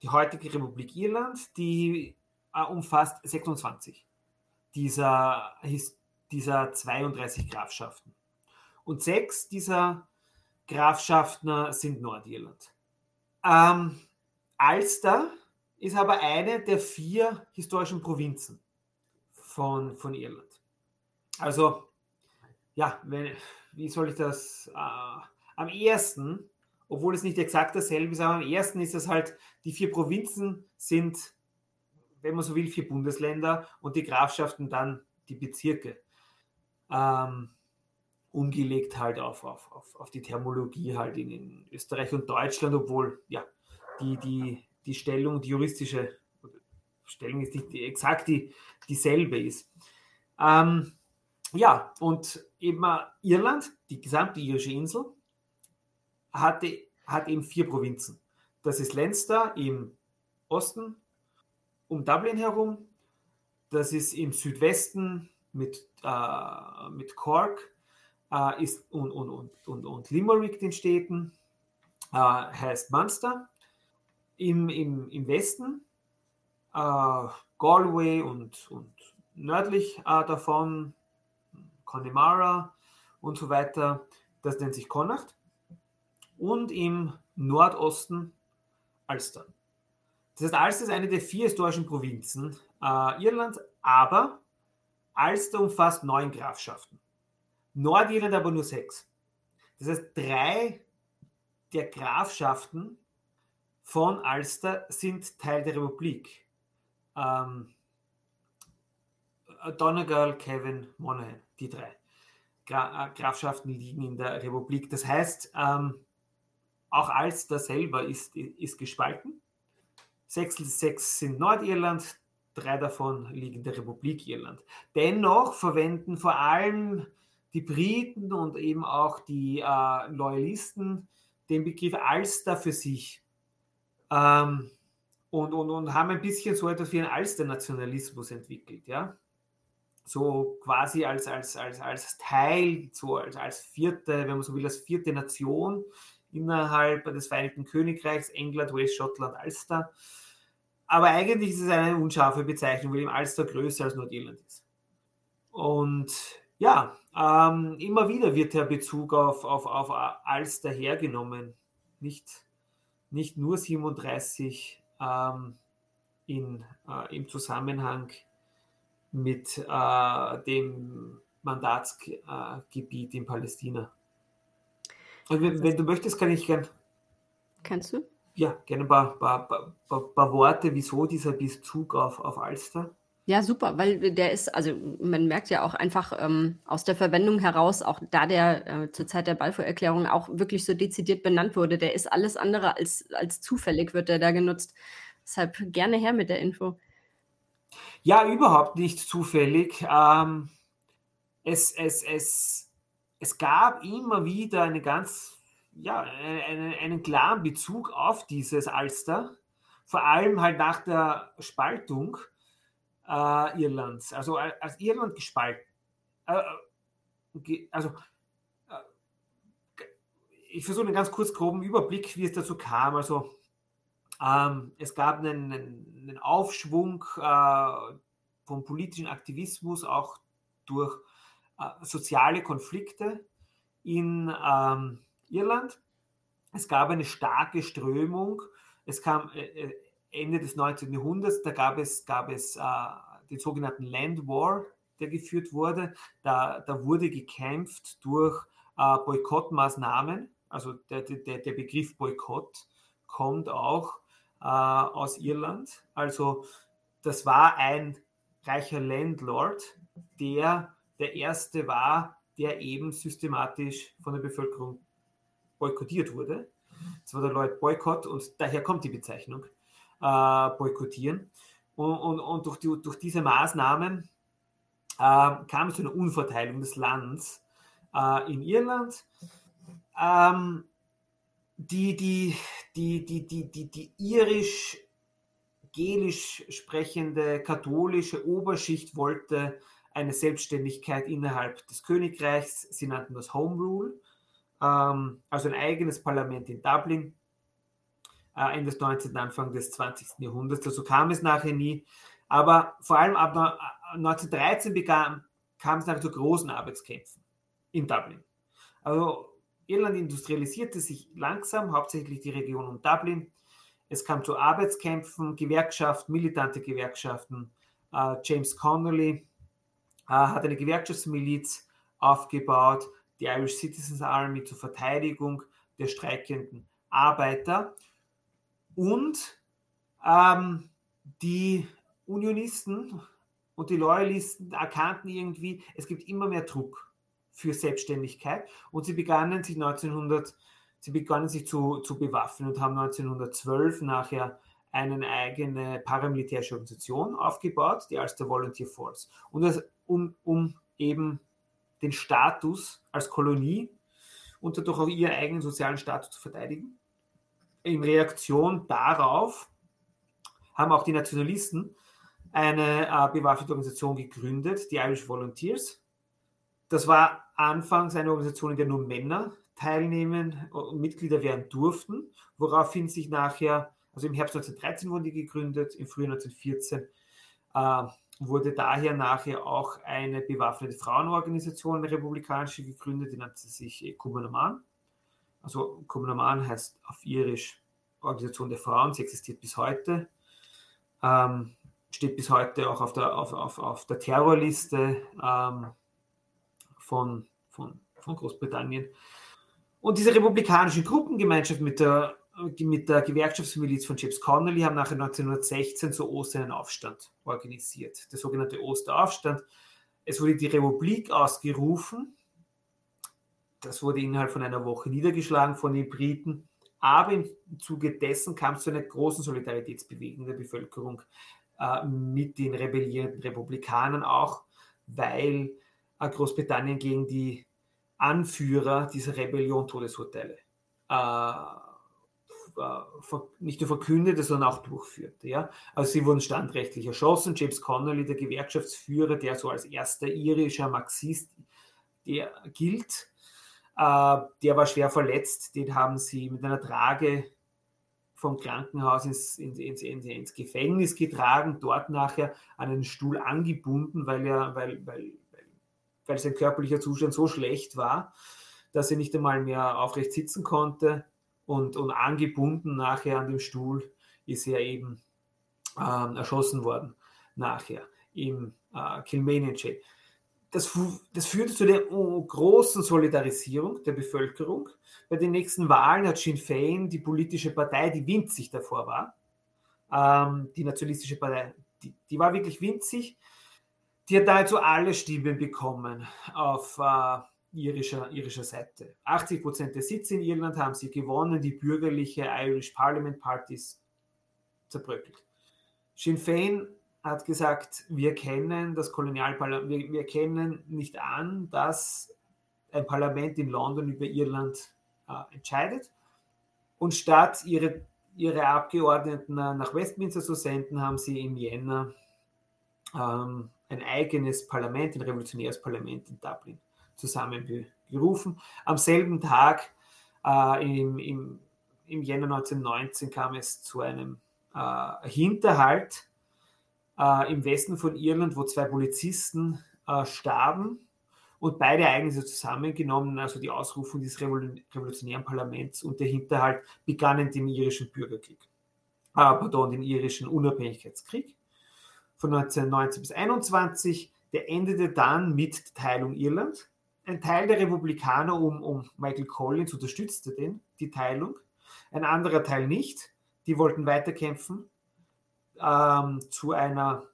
die heutige Republik Irland, die umfasst 26 dieser, dieser 32 Grafschaften. Und sechs dieser Grafschaften sind Nordirland. Ähm, Ulster ist aber eine der vier historischen Provinzen von, von Irland. Also, ja, wenn, wie soll ich das? Äh, am ersten, obwohl es nicht exakt dasselbe ist, aber am ersten ist es halt, die vier Provinzen sind, wenn man so will, vier Bundesländer und die Grafschaften dann die Bezirke. Ähm, umgelegt halt auf, auf, auf, auf die Thermologie halt in, in Österreich und Deutschland, obwohl ja die, die, die Stellung, die juristische Stellung ist nicht exakt die, dieselbe ist. Ähm, ja, und eben Irland, die gesamte irische Insel, hatte, hat eben vier Provinzen. Das ist Leinster im Osten, um Dublin herum. Das ist im Südwesten mit, äh, mit Cork äh, ist, und, und, und, und, und Limerick, den Städten, äh, heißt Munster. Im, im, im Westen äh, Galway und, und nördlich äh, davon Connemara und so weiter. Das nennt sich Connacht. Und im Nordosten Ulster. Das heißt, Ulster ist eine der vier historischen Provinzen äh, Irlands, aber Ulster umfasst neun Grafschaften. Nordirland aber nur sechs. Das heißt, drei der Grafschaften von Ulster sind Teil der Republik ähm, Donegal, Kevin, Monaghan, die drei Gra äh, Grafschaften liegen in der Republik. Das heißt, ähm, auch Ulster selber ist, ist gespalten. Sechs, sind Nordirland, drei davon liegen in der Republik Irland. Dennoch verwenden vor allem die Briten und eben auch die äh, Loyalisten den Begriff Ulster für sich. Ähm, und, und, und haben ein bisschen so etwas wie einen Alster-Nationalismus entwickelt, ja. So quasi als, als, als, als Teil, so als, als vierte, wenn man so will, als vierte Nation innerhalb des Vereinigten Königreichs, England, Wales, Schottland, Ulster. Aber eigentlich ist es eine unscharfe Bezeichnung, weil im Ulster größer als Nordirland ist. Und ja, ähm, immer wieder wird der Bezug auf, auf, auf Ulster hergenommen. Nicht, nicht nur 37 ähm, in, äh, im Zusammenhang mit äh, dem Mandatsgebiet in Palästina. Und wenn, wenn, du möchtest, kann ich gern. Kannst du? Ja, gerne ein paar, paar, paar, paar Worte, wieso dieser Bezug auf, auf Alster. Ja, super, weil der ist, also man merkt ja auch einfach ähm, aus der Verwendung heraus, auch da der äh, zur Zeit der Balfour-Erklärung auch wirklich so dezidiert benannt wurde, der ist alles andere als, als zufällig, wird der da genutzt. Deshalb gerne her mit der Info. Ja, überhaupt nicht zufällig. Ähm, es, es, es, es gab immer wieder eine ganz, ja, einen, einen klaren Bezug auf dieses Alster, vor allem halt nach der Spaltung äh, Irlands, also als Irland gespalten. Äh, äh also äh, ich versuche einen ganz kurz groben Überblick, wie es dazu kam. Also ähm, es gab einen, einen Aufschwung äh, vom politischen Aktivismus, auch durch äh, soziale Konflikte in ähm, Irland. Es gab eine starke Strömung. Es kam äh, äh Ende des 19. Jahrhunderts, da gab es, gab es äh, den sogenannten Land War, der geführt wurde. Da, da wurde gekämpft durch äh, Boykottmaßnahmen. Also der, der, der Begriff Boykott kommt auch äh, aus Irland. Also das war ein reicher Landlord, der der erste war, der eben systematisch von der Bevölkerung boykottiert wurde. Das war der Lloyd Boykott und daher kommt die Bezeichnung äh, boykottieren. Und, und, und durch, die, durch, diese Maßnahmen äh, kam es zu einer Unverteilung des Landes äh, in Irland. Ähm, die, die, die, die, die, die, die irisch gelisch sprechende katholische Oberschicht wollte eine Selbstständigkeit innerhalb des Königreichs. Sie nannten das Home Rule, ähm, also ein eigenes Parlament in Dublin. Äh, Ende des 19., Anfang des 20. Jahrhunderts. Dazu kam es nachher nie. Aber vor allem ab 1913 begann, kam es nachher zu großen Arbeitskämpfen in Dublin. Also Irland industrialisierte sich langsam, hauptsächlich die Region um Dublin. Es kam zu Arbeitskämpfen, Gewerkschaften, militante Gewerkschaften. Uh, James Connolly uh, hat eine Gewerkschaftsmiliz aufgebaut, die Irish Citizens Army zur Verteidigung der streikenden Arbeiter. Und ähm, die Unionisten und die Loyalisten erkannten irgendwie, es gibt immer mehr Druck für Selbstständigkeit und sie begannen sich 1900 Sie begannen sich zu, zu bewaffnen und haben 1912 nachher eine eigene paramilitärische Organisation aufgebaut, die als der Volunteer Force. Und das, um, um eben den Status als Kolonie und dadurch auch ihren eigenen sozialen Status zu verteidigen. In Reaktion darauf haben auch die Nationalisten eine äh, bewaffnete Organisation gegründet, die Irish Volunteers. Das war anfangs eine Organisation, in der nur Männer teilnehmen und Mitglieder werden durften, woraufhin sich nachher, also im Herbst 1913 wurden die gegründet, im Frühjahr 1914 äh, wurde daher nachher auch eine bewaffnete Frauenorganisation, eine republikanische, gegründet, die nannte sich Kumanaman. Also Kumanaman heißt auf Irisch Organisation der Frauen, sie existiert bis heute, ähm, steht bis heute auch auf der, auf, auf, auf der Terrorliste ähm, von, von, von Großbritannien. Und diese republikanische Gruppengemeinschaft mit der, mit der Gewerkschaftsmiliz von James Connolly haben nachher 1916 zu Ostern einen Aufstand organisiert, der sogenannte Osteraufstand. Es wurde die Republik ausgerufen. Das wurde innerhalb von einer Woche niedergeschlagen von den Briten. Aber im Zuge dessen kam es zu einer großen Solidaritätsbewegung der Bevölkerung äh, mit den rebellierenden Republikanern, auch weil äh, Großbritannien gegen die Anführer dieser Rebellion Todesurteile äh, nicht nur verkündete, sondern auch durchführte. Ja? Also sie wurden standrechtlich erschossen. James Connolly, der Gewerkschaftsführer, der so als erster irischer Marxist der gilt, äh, der war schwer verletzt. Den haben sie mit einer Trage vom Krankenhaus ins, ins, ins, ins, Gefängnis getragen, dort nachher an einen Stuhl angebunden, weil er, weil, weil weil sein körperlicher Zustand so schlecht war, dass er nicht einmal mehr aufrecht sitzen konnte und, und angebunden nachher an dem Stuhl ist er eben ähm, erschossen worden nachher im äh, Jail. Das, das, führte zu der oh, großen Solidarisierung der Bevölkerung. Bei den nächsten Wahlen hat Sinn Fein, die politische Partei, die winzig davor war, ähm, die nationalistische Partei, die, die war wirklich winzig, die hat dazu alle Stimmen bekommen auf äh, irischer, irischer Seite. 80 Prozent der Sitze in Irland haben sie gewonnen, die bürgerliche Irish Parliament Party ist zerbröckelt. Sinn Fein hat gesagt, wir kennen das Kolonialparlament, wir, wir kennen nicht an, dass ein Parlament in London über Irland äh, entscheidet. Und statt ihre, ihre Abgeordneten nach Westminster zu senden, haben sie im Jänner ähm, ein eigenes Parlament, ein revolutionäres Parlament in Dublin zusammengerufen. Am selben Tag, äh, im, im, im Jänner 1919, kam es zu einem äh, Hinterhalt äh, im Westen von Irland, wo zwei Polizisten äh, starben und beide Ereignisse zusammengenommen, also die Ausrufung des revolutionären Parlaments und der Hinterhalt, begannen den irischen Bürgerkrieg, äh, pardon, den irischen Unabhängigkeitskrieg von 1919 bis 1921. Der endete dann mit der Teilung Irland. Ein Teil der Republikaner um, um Michael Collins unterstützte den, die Teilung. Ein anderer Teil nicht. Die wollten weiterkämpfen ähm, zu einer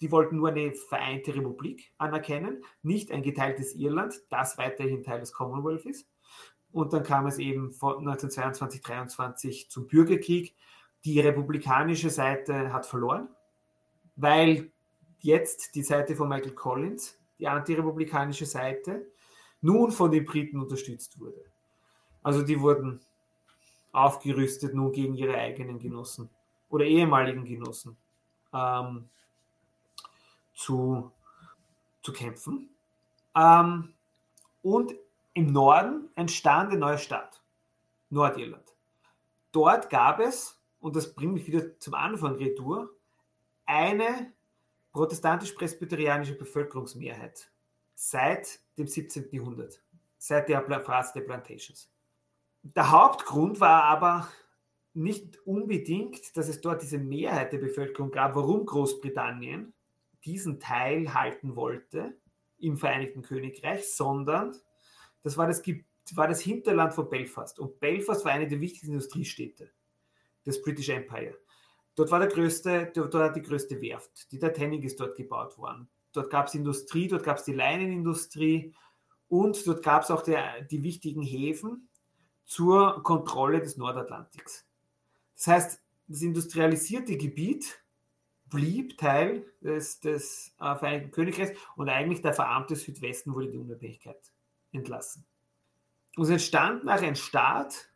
die wollten nur eine vereinte Republik anerkennen, nicht ein geteiltes Irland, das weiterhin Teil des Commonwealth ist. Und dann kam es eben von 1922, 23 zum Bürgerkrieg. Die republikanische Seite hat verloren, weil jetzt die Seite von Michael Collins, die antirepublikanische Seite, nun von den Briten unterstützt wurde. Also die wurden aufgerüstet nun gegen ihre eigenen Genossen oder ehemaligen Genossen ähm, zu, zu kämpfen. Ähm, und im Norden entstand eine neue Stadt, Nordirland. Dort gab es, und das bringt mich wieder zum Anfang retour, eine protestantisch-presbyterianische Bevölkerungsmehrheit seit dem 17. Jahrhundert, seit der Phase der Plantations. Der Hauptgrund war aber nicht unbedingt, dass es dort diese Mehrheit der Bevölkerung gab, warum Großbritannien diesen Teil halten wollte im Vereinigten Königreich, sondern das war das, war das Hinterland von Belfast. Und Belfast war eine der wichtigsten Industriestädte des British Empire. Dort war der größte, dort war die größte Werft. Die Titanic ist dort gebaut worden. Dort gab es Industrie, dort gab es die Leinenindustrie und dort gab es auch der, die wichtigen Häfen zur Kontrolle des Nordatlantiks. Das heißt, das industrialisierte Gebiet blieb Teil des, des äh, Vereinigten Königreichs und eigentlich der verarmte Südwesten wurde die Unabhängigkeit entlassen. Und es entstand nach ein Staat,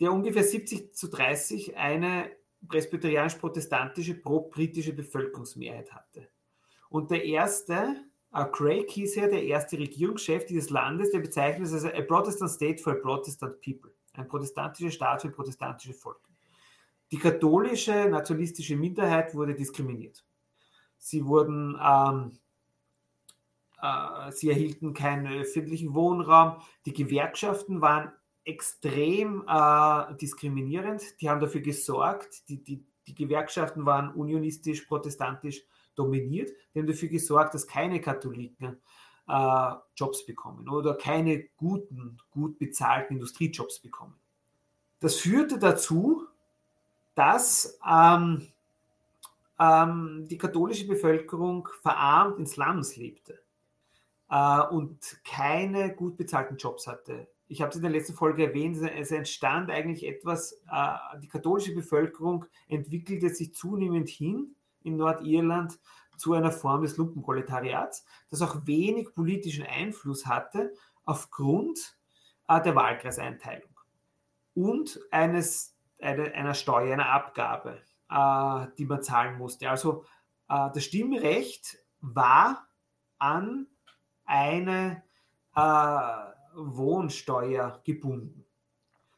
der ungefähr 70 zu 30 eine presbyterianisch-protestantische, pro-britische Bevölkerungsmehrheit hatte. Und der erste, uh, Craig hieß er, der erste Regierungschef dieses Landes, der bezeichnet es als a Protestant State for a Protestant People, ein protestantischer Staat für protestantische Volk. Die katholische nationalistische Minderheit wurde diskriminiert. Sie wurden ähm, äh, sie erhielten keinen öffentlichen Wohnraum. Die Gewerkschaften waren extrem äh, diskriminierend. Die haben dafür gesorgt, die, die, die Gewerkschaften waren unionistisch, protestantisch dominiert. Die haben dafür gesorgt, dass keine Katholiken äh, Jobs bekommen oder keine guten, gut bezahlten Industriejobs bekommen. Das führte dazu, dass ähm, ähm, die katholische Bevölkerung verarmt in Slums lebte äh, und keine gut bezahlten Jobs hatte. Ich habe es in der letzten Folge erwähnt, es entstand eigentlich etwas, äh, die katholische Bevölkerung entwickelte sich zunehmend hin in Nordirland zu einer Form des Lumpenproletariats, das auch wenig politischen Einfluss hatte aufgrund äh, der Wahlkreiseinteilung und eines, eine, einer Steuer, einer Abgabe, äh, die man zahlen musste. Also äh, das Stimmrecht war an eine äh, Wohnsteuer gebunden.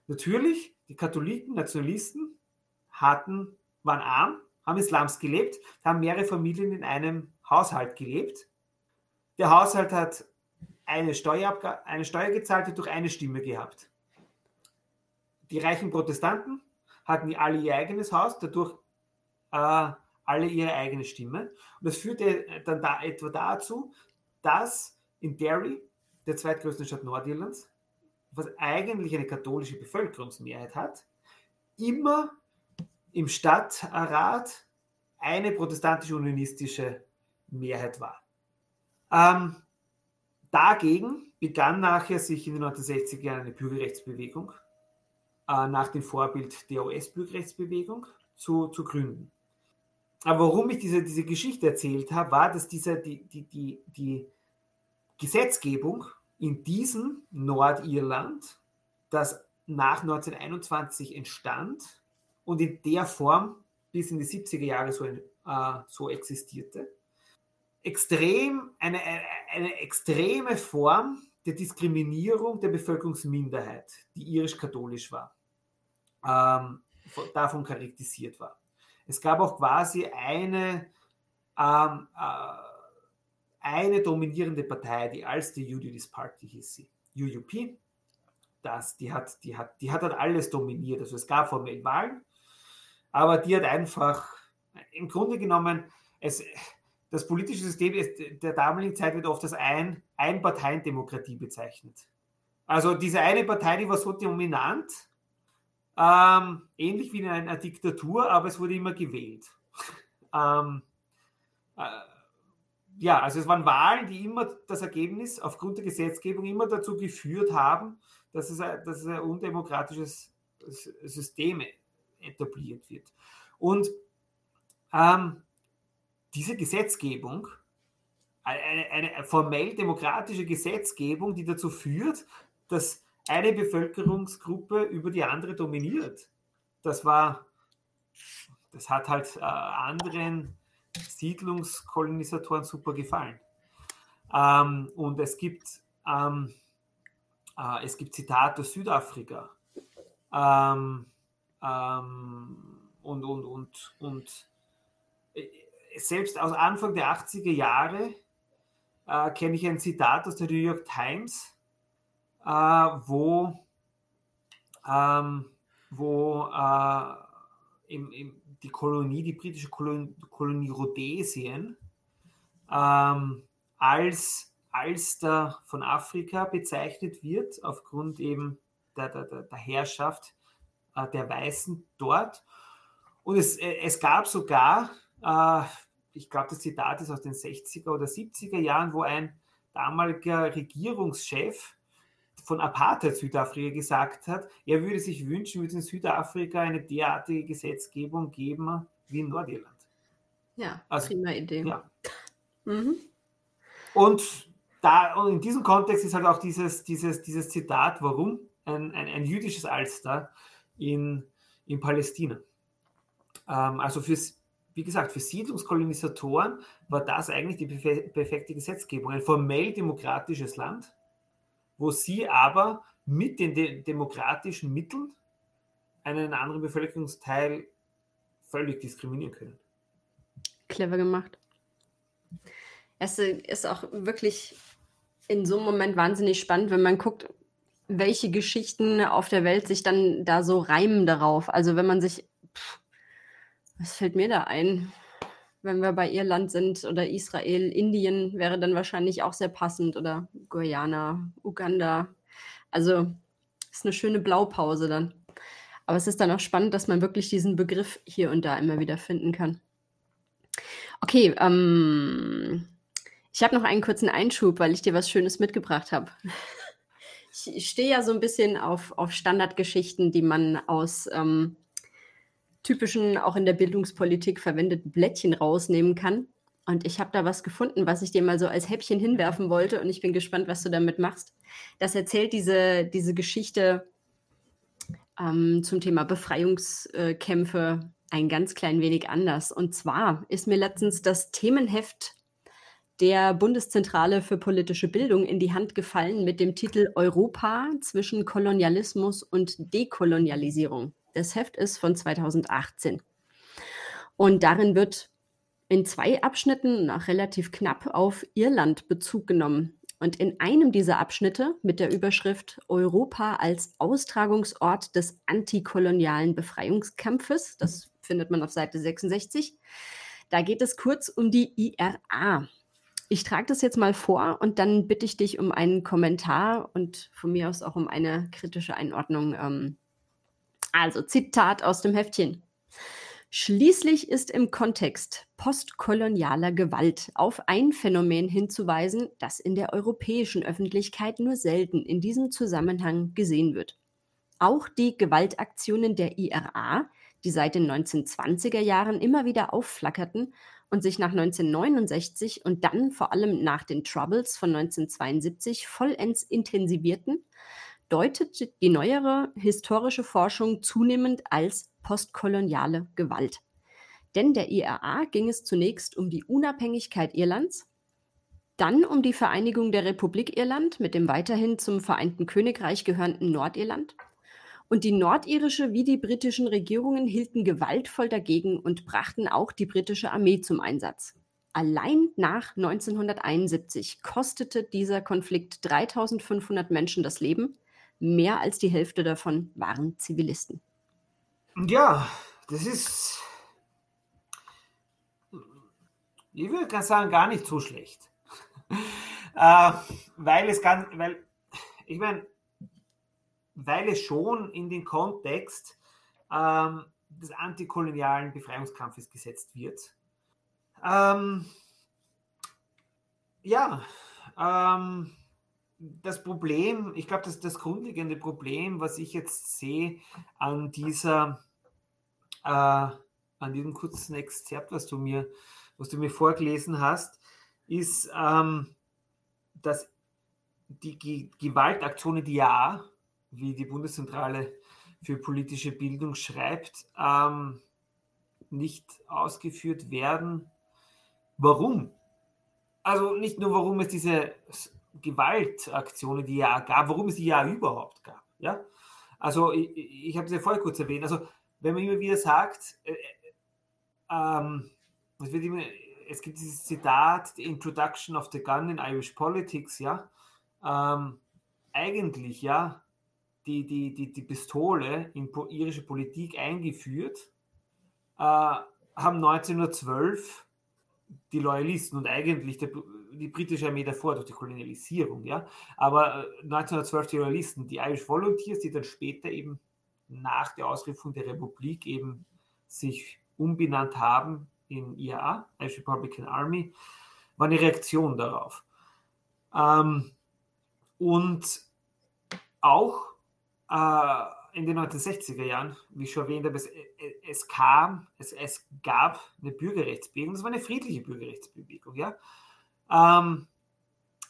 Natürlich, die Katholiken, Nationalisten hatten, waren arm, haben Islams gelebt, haben mehrere Familien in einem Haushalt gelebt. Der Haushalt hat eine Steuer, eine Steuer gezahlt und durch eine Stimme gehabt. Die reichen Protestanten hatten alle ihr eigenes Haus, dadurch äh, alle ihre eigene Stimme. Und das führte dann da etwa dazu, dass in Derry, der zweitgrößten Stadt Nordirlands, was eigentlich eine katholische Bevölkerungsmehrheit hat, immer im Stadtrat eine protestantisch-unionistische Mehrheit war. Ähm, dagegen begann nachher sich in den 1960er Jahren eine Bürgerrechtsbewegung äh, nach dem Vorbild der US-Bürgerrechtsbewegung zu, zu gründen. Aber warum ich diese, diese Geschichte erzählt habe, war, dass dieser, die, die, die, die Gesetzgebung in diesem Nordirland, das nach 1921 entstand und in der Form bis in die 70er Jahre so, äh, so existierte, extrem, eine, eine, extreme Form der Diskriminierung der Bevölkerungsminderheit, die irisch-katholisch war, ähm, davon charakterisiert war. Es gab auch quasi eine ähm, äh, eine dominierende Partei, die als die Unionist Party hieß sie, UUP, das, die, hat, die, hat, die hat halt alles dominiert. Also es gab formell Wahlen, aber die hat einfach, im Grunde genommen, es, das politische System ist, der damaligen Zeit wird oft als ein, Einparteiendemokratie bezeichnet. Also diese eine Partei, die war so dominant, ähm, ähnlich wie in einer Diktatur, aber es wurde immer gewählt. ähm, äh, ja, also es waren Wahlen, die immer das Ergebnis aufgrund der Gesetzgebung immer dazu geführt haben, dass es, ein, dass es ein undemokratisches System etabliert wird. Und ähm, diese Gesetzgebung, eine, eine formell demokratische Gesetzgebung, die dazu führt, dass eine Bevölkerungsgruppe über die andere dominiert. Das war, das hat halt äh, anderen Siedlungskolonisatoren super gefallen. Ähm, und es gibt, ähm, äh, es gibt Zitate aus Südafrika. Ähm, ähm und, und, und, und äh, selbst aus Anfang der 80er Jahre äh, kenne ich ein Zitat aus der New York Times, äh, wo, ähm, wo äh, im, im, die Kolonie, die britische Kolonie, Kolonie Rhodesien, ähm, als Alster von Afrika bezeichnet wird, aufgrund eben der, der, der Herrschaft äh, der Weißen dort. Und es, äh, es gab sogar, äh, ich glaube, das Zitat ist aus den 60er oder 70er Jahren, wo ein damaliger Regierungschef von Apartheid Südafrika gesagt hat, er würde sich wünschen, würde es in Südafrika eine derartige Gesetzgebung geben wie in Nordirland. Ja, also, prima Idee. Ja. Mhm. Und, da, und in diesem Kontext ist halt auch dieses, dieses, dieses Zitat, warum ein, ein, ein jüdisches Alster in, in Palästina. Ähm, also fürs, wie gesagt, für Siedlungskolonisatoren war das eigentlich die perfekte Gesetzgebung. Ein formell demokratisches Land, wo sie aber mit den de demokratischen Mitteln einen anderen Bevölkerungsteil völlig diskriminieren können. Clever gemacht. Es ist auch wirklich in so einem Moment wahnsinnig spannend, wenn man guckt, welche Geschichten auf der Welt sich dann da so reimen darauf. Also wenn man sich, pff, was fällt mir da ein? Wenn wir bei Irland sind oder Israel, Indien wäre dann wahrscheinlich auch sehr passend oder Guyana, Uganda. Also ist eine schöne Blaupause dann. Aber es ist dann auch spannend, dass man wirklich diesen Begriff hier und da immer wieder finden kann. Okay, ähm, ich habe noch einen kurzen Einschub, weil ich dir was Schönes mitgebracht habe. Ich stehe ja so ein bisschen auf, auf Standardgeschichten, die man aus ähm, typischen, auch in der Bildungspolitik verwendeten Blättchen rausnehmen kann. Und ich habe da was gefunden, was ich dir mal so als Häppchen hinwerfen wollte. Und ich bin gespannt, was du damit machst. Das erzählt diese, diese Geschichte ähm, zum Thema Befreiungskämpfe ein ganz klein wenig anders. Und zwar ist mir letztens das Themenheft der Bundeszentrale für politische Bildung in die Hand gefallen mit dem Titel Europa zwischen Kolonialismus und Dekolonialisierung. Das Heft ist von 2018. Und darin wird in zwei Abschnitten nach relativ knapp auf Irland Bezug genommen. Und in einem dieser Abschnitte mit der Überschrift Europa als Austragungsort des antikolonialen Befreiungskampfes, das findet man auf Seite 66, da geht es kurz um die IRA. Ich trage das jetzt mal vor und dann bitte ich dich um einen Kommentar und von mir aus auch um eine kritische Einordnung ähm, also Zitat aus dem Heftchen. Schließlich ist im Kontext postkolonialer Gewalt auf ein Phänomen hinzuweisen, das in der europäischen Öffentlichkeit nur selten in diesem Zusammenhang gesehen wird. Auch die Gewaltaktionen der IRA, die seit den 1920er Jahren immer wieder aufflackerten und sich nach 1969 und dann vor allem nach den Troubles von 1972 vollends intensivierten, deutet die neuere historische Forschung zunehmend als postkoloniale Gewalt. Denn der IRA ging es zunächst um die Unabhängigkeit Irlands, dann um die Vereinigung der Republik Irland mit dem weiterhin zum Vereinten Königreich gehörenden Nordirland. Und die nordirische wie die britischen Regierungen hielten gewaltvoll dagegen und brachten auch die britische Armee zum Einsatz. Allein nach 1971 kostete dieser Konflikt 3500 Menschen das Leben Mehr als die Hälfte davon waren Zivilisten. Ja, das ist, ich würde sagen, gar nicht so schlecht. äh, weil es ganz, weil, ich meine, weil es schon in den Kontext ähm, des antikolonialen Befreiungskampfes gesetzt wird. Ähm, Ja, ähm, das Problem, ich glaube, das, das grundlegende Problem, was ich jetzt sehe an dieser, äh, an diesem kurzen Exzerpt, was du mir, was du mir vorgelesen hast, ist, ähm, dass die Gewaltaktionen, die ja, wie die Bundeszentrale für politische Bildung schreibt, ähm, nicht ausgeführt werden. Warum? Also nicht nur, warum es diese Gewaltaktionen, die ja gab, warum es die ja überhaupt gab. Ja? Also ich, ich habe es ja vorher kurz erwähnt. Also wenn man immer wieder sagt, äh, ähm, es, immer, es gibt dieses Zitat, The Introduction of the Gun in Irish Politics, ja, ähm, eigentlich ja die, die, die, die Pistole in irische Politik eingeführt, äh, haben 1912 die Loyalisten und eigentlich der, die britische Armee davor durch die Kolonialisierung, ja, aber 1912 äh, die Loyalisten, die Irish Volunteers, die dann später eben nach der Ausrufung der Republik eben sich umbenannt haben in IRA, Irish Republican Army, war eine Reaktion darauf. Ähm, und auch äh, in den 1960er Jahren, wie ich schon erwähnt habe, es, es kam, es, es, gab eine Bürgerrechtsbewegung, das war eine friedliche Bürgerrechtsbewegung, ja. Ähm,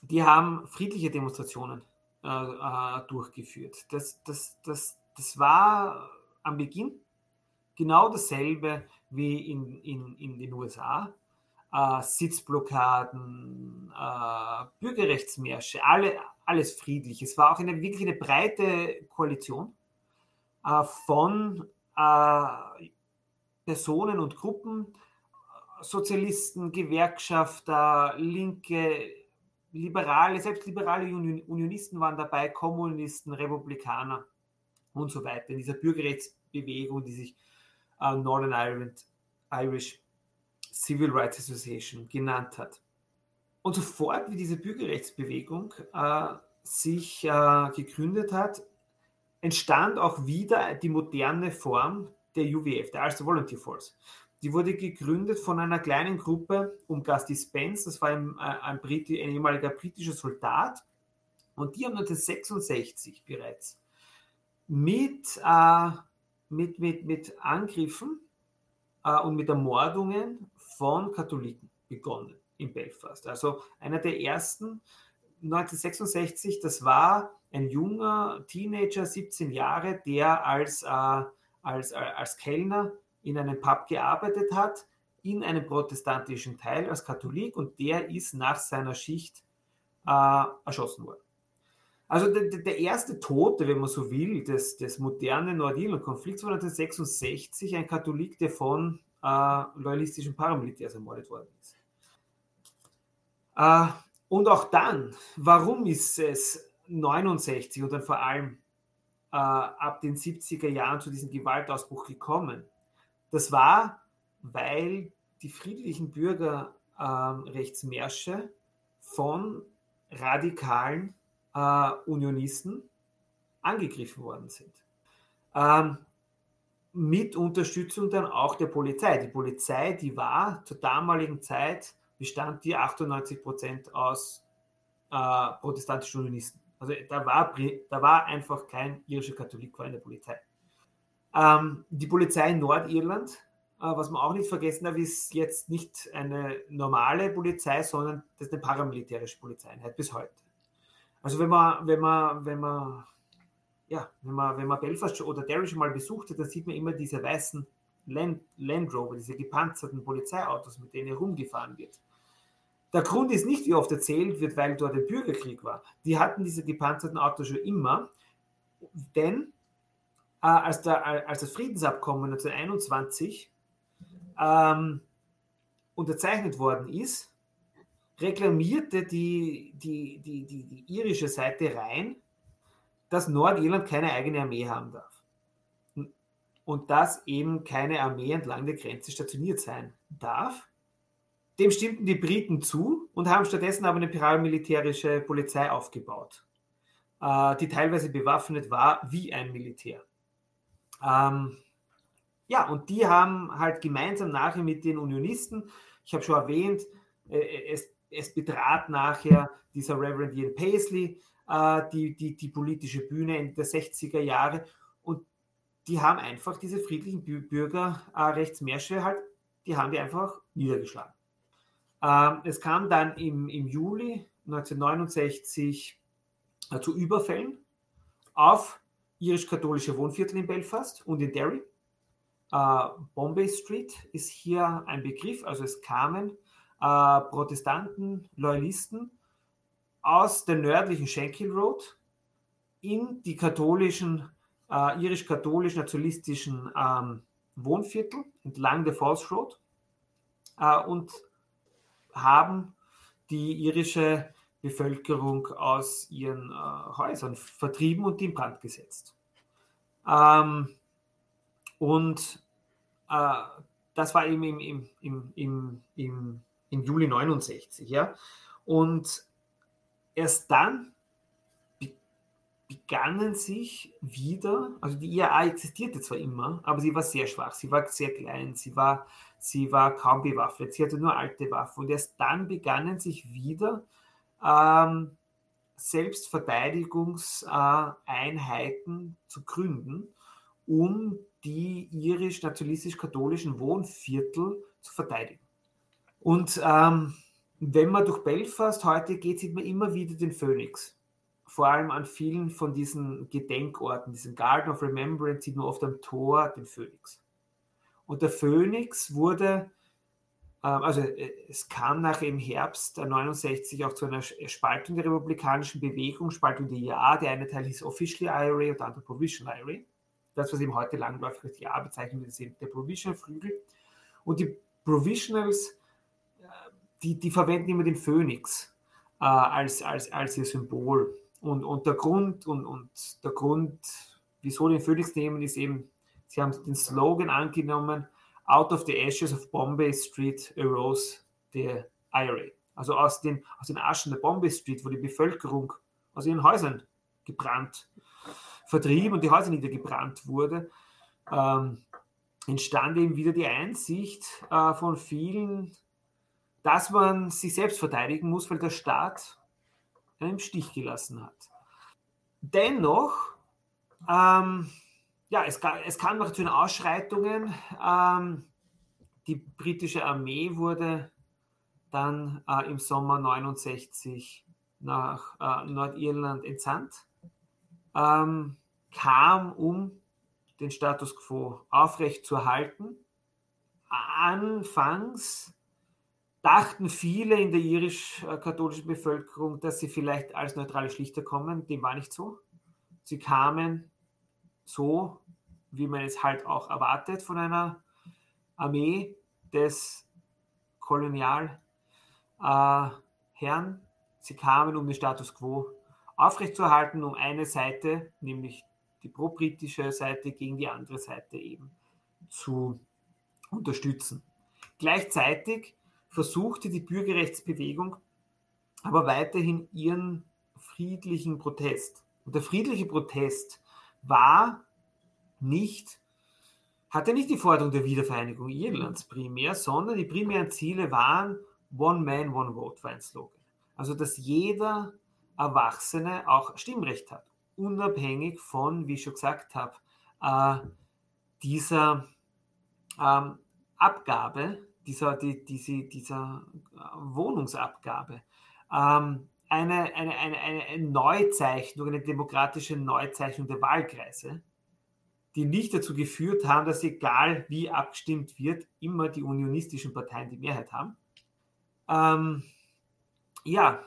die haben friedliche Demonstrationen äh, äh, durchgeführt. Das, das, das, das war am Beginn genau dasselbe wie in, in, in den USA äh, Sitzblockaden, äh, Bürgerrechtsmärsche, alle, alles friedlich. Es war auch eine wirklich eine breite Koalition äh, von äh, Personen und Gruppen, Sozialisten, Gewerkschafter, Linke, Liberale, selbst liberale Unionisten waren dabei, Kommunisten, Republikaner und so weiter in dieser Bürgerrechtsbewegung, die sich äh, Northern Ireland, Irish Civil Rights Association genannt hat. Und sofort, wie diese Bürgerrechtsbewegung äh, sich äh, gegründet hat, entstand auch wieder die moderne Form der UVF, der Ulster Volunteer Force. Die wurde gegründet von einer kleinen Gruppe um Gusty Spence, das war ein, äh, ein, Briti, ein ehemaliger britischer Soldat, und die haben 1966 bereits mit, äh, mit, mit, mit Angriffen äh, und mit Ermordungen von Katholiken begonnen in Belfast. Also einer der ersten 1966, das war ein junger Teenager, 17 Jahre, der als, äh, als, äh, als Kellner in einem Pub gearbeitet hat, in einem protestantischen Teil als Katholik und der ist nach seiner Schicht äh, erschossen worden. Also der, der, erste Tote, wenn man so will, des, des modernen Nordirland-Konflikts war 1966 ein Katholik, der von äh, loyalistischen Paramilitärs ermordet worden ist. Äh, und auch dann, warum ist es 69 und dann vor allem äh, ab den 70er Jahren zu diesem Gewaltausbruch gekommen? Das war, weil die friedlichen Bürgerrechtsmärsche ähm, von radikalen äh, Unionisten angegriffen worden sind. Ähm, mit Unterstützung dann auch der Polizei. Die Polizei, die war zur damaligen Zeit, bestand die 98 Prozent aus äh, protestantischen Unionisten. Also da war, da war einfach kein irischer Katholik in der Polizei. Ähm, die Polizei in Nordirland, äh, was man auch nicht vergessen darf, ist jetzt nicht eine normale Polizei, sondern das ist eine paramilitärische Polizeieinheit bis heute. Also wenn man, wenn man, wenn man ja, wenn man, wenn man Belfast oder Derry schon mal besucht hat, dann sieht man immer diese weißen Land, Land Rover, diese gepanzerten Polizeiautos, mit denen herumgefahren wird. Der Grund ist nicht, wie oft erzählt wird, weil dort ein Bürgerkrieg war. Die hatten diese gepanzerten Autos schon immer, denn äh, als, der, als das Friedensabkommen 1921 ähm, unterzeichnet worden ist, reklamierte die, die, die, die, die irische Seite rein, dass Nordirland keine eigene Armee haben darf. Und dass eben keine Armee entlang der Grenze stationiert sein darf. Dem stimmten die Briten zu und haben stattdessen aber eine paramilitärische Polizei aufgebaut, äh, die teilweise bewaffnet war wie ein Militär. Ähm, ja, und die haben halt gemeinsam nachher mit den Unionisten, ich habe schon erwähnt, äh, es, es betrat nachher dieser Reverend Ian Paisley äh, die, die, die politische Bühne Ende der 60er Jahre und die haben einfach diese friedlichen Bürgerrechtsmärsche äh, halt, die haben die einfach niedergeschlagen. Ähm, es kam dann im, im Juli 1969 äh, zu Überfällen auf irisch-katholische Wohnviertel in Belfast und in Derry. Äh, Bombay Street ist hier ein Begriff, also es kamen äh, Protestanten, Loyalisten aus der nördlichen Shankill Road in die katholischen, äh, irisch-katholisch-nationalistischen ähm, Wohnviertel entlang der Falls Road äh, und haben die irische Bevölkerung aus ihren äh, Häusern vertrieben und in Brand gesetzt. Ähm, und äh, das war eben im, im, im, im, im, im Juli 69. Ja? Und erst dann begannen sich wieder, also die IAA existierte zwar immer, aber sie war sehr schwach, sie war sehr klein, sie war, sie war kaum bewaffnet, sie hatte nur alte Waffen und erst dann begannen sich wieder ähm, Selbstverteidigungseinheiten äh, zu gründen, um die irisch-nationalistisch-katholischen Wohnviertel zu verteidigen. Und ähm, wenn man durch Belfast heute geht, sieht man immer wieder den Phönix. Vor allem an vielen von diesen Gedenkorten, diesen Garden of Remembrance, sieht man oft am Tor den Phönix. Und der Phönix wurde, also äh, es kam nach im Herbst 69 auch zu einer Spaltung der republikanischen Bewegung, Spaltung der IAA. Der eine Teil hieß Officially IRA und der andere Provisional IRA. Das, was eben heute langläufig als IAA bezeichnet wird, ist der Provisional Flügel. Und die Provisionals die, die verwenden immer den Phönix äh, als, als, als ihr Symbol. Und, und der Grund, und, und der Grund, wieso den Phönix nehmen, ist eben, sie haben den Slogan angenommen, Out of the ashes of Bombay Street arose the IRA. Also aus den, aus den Aschen der Bombay Street, wo die Bevölkerung aus ihren Häusern gebrannt, vertrieben und die Häuser niedergebrannt wurde, ähm, entstand eben wieder die Einsicht äh, von vielen dass man sich selbst verteidigen muss, weil der Staat einen im Stich gelassen hat. Dennoch, ähm, ja, es, es, kam noch zu den Ausschreitungen. Ähm, die britische Armee wurde dann äh, im Sommer 69 nach äh, Nordirland entsandt, ähm, kam, um den Status quo aufrecht zu erhalten. Anfangs dachten viele in der irisch-katholischen Bevölkerung, dass sie vielleicht als neutrale Schlichter kommen. Dem war nicht so. Sie kamen so, wie man es halt auch erwartet von einer Armee des Kolonialherrn. Äh, sie kamen, um den Status quo aufrechtzuerhalten, um eine Seite, nämlich die pro-britische Seite, gegen die andere Seite eben zu unterstützen. Gleichzeitig versuchte die Bürgerrechtsbewegung aber weiterhin ihren friedlichen Protest. Und der friedliche Protest war nicht, hatte nicht die Forderung der Wiedervereinigung Irlands primär, sondern die primären Ziele waren One Man, One Vote war ein Slogan. Also, dass jeder Erwachsene auch Stimmrecht hat, unabhängig von, wie ich schon gesagt habe, äh, dieser ähm, Abgabe dieser, die, diese, dieser äh, Wohnungsabgabe. Ähm, eine, eine, eine, eine Neuzeichnung, eine demokratische Neuzeichnung der Wahlkreise, die nicht dazu geführt haben, dass egal wie abgestimmt wird, immer die unionistischen Parteien die Mehrheit haben. Ähm, ja,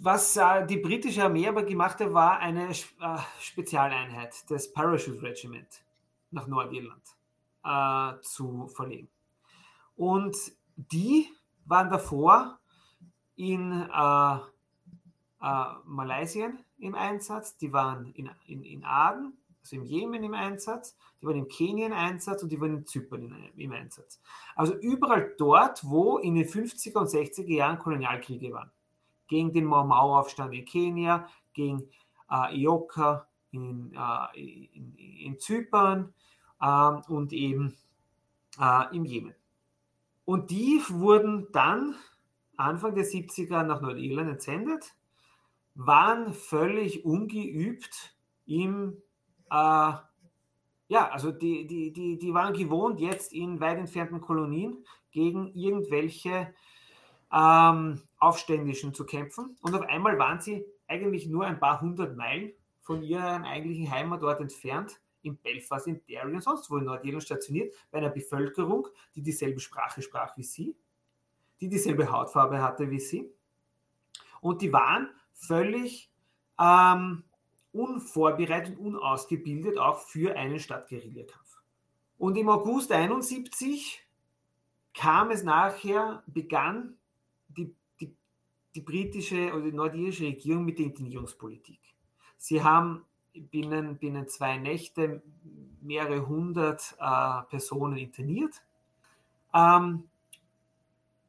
was äh, die britische Armee aber gemacht hat, war eine äh, Spezialeinheit, das Parachute Regiment, nach Nordirland äh, zu verlegen. Und die waren davor in äh, äh, Malaysia im Einsatz, die waren in, in, in Aden, also im Jemen im Einsatz, die waren in Kenia im Einsatz und die waren in Zypern im, im Einsatz. Also überall dort, wo in den 50er und 60er Jahren Kolonialkriege waren. Gegen den Mau-Mau-Aufstand in Kenia, gegen äh, Ioka in, äh, in, in, Zypern äh, und eben äh, im Jemen. Und die wurden dann Anfang der 70er nach Nordirland entsendet, waren völlig ungeübt im, äh, ja, also die, die, die, die waren gewohnt, jetzt in weit entfernten Kolonien gegen irgendwelche ähm, Aufständischen zu kämpfen. Und auf einmal waren sie eigentlich nur ein paar hundert Meilen von ihrem eigentlichen Heimatort entfernt, in Belfast, in Derry und sonst wo in Nordirland stationiert, bei einer Bevölkerung, die dieselbe Sprache sprach wie sie, die dieselbe Hautfarbe hatte wie sie. Und die waren völlig ähm, unvorbereitet, unausgebildet auch für einen Stadtguerillakampf. Und im August 71 kam es nachher, begann die, die, die britische oder die nordirische Regierung mit der Internierungspolitik. Sie haben binnen, binnen zwei Nächte mehrere hundert äh, Personen interniert. Ähm,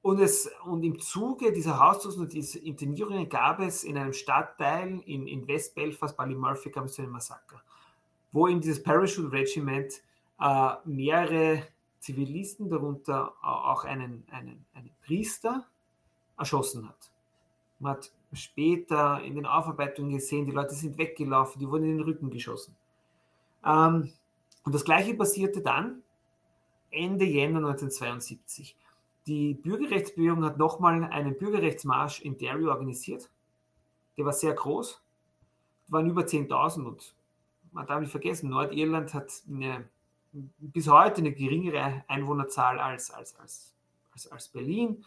und, es, und im Zuge dieser Hausdurchsuchung und dieser Internierungen gab es in einem Stadtteil in, in West-Belfast, Ballymurphy, kam es zu einem Massaker, wo eben dieses Parachute Regiment äh, mehrere Zivilisten, darunter auch einen, einen, einen Priester, erschossen hat. Man hat später in den Aufarbeitungen gesehen, die Leute sind weggelaufen, die wurden in den Rücken geschossen. Ähm, und das gleiche passierte dann Ende Jänner 1972. Die Bürgerrechtsbewegung hat nochmal einen Bürgerrechtsmarsch in Derry organisiert. Der war sehr groß, waren über 10.000 und man darf nicht vergessen, Nordirland hat eine, bis heute eine geringere Einwohnerzahl als, als, als, als, als Berlin.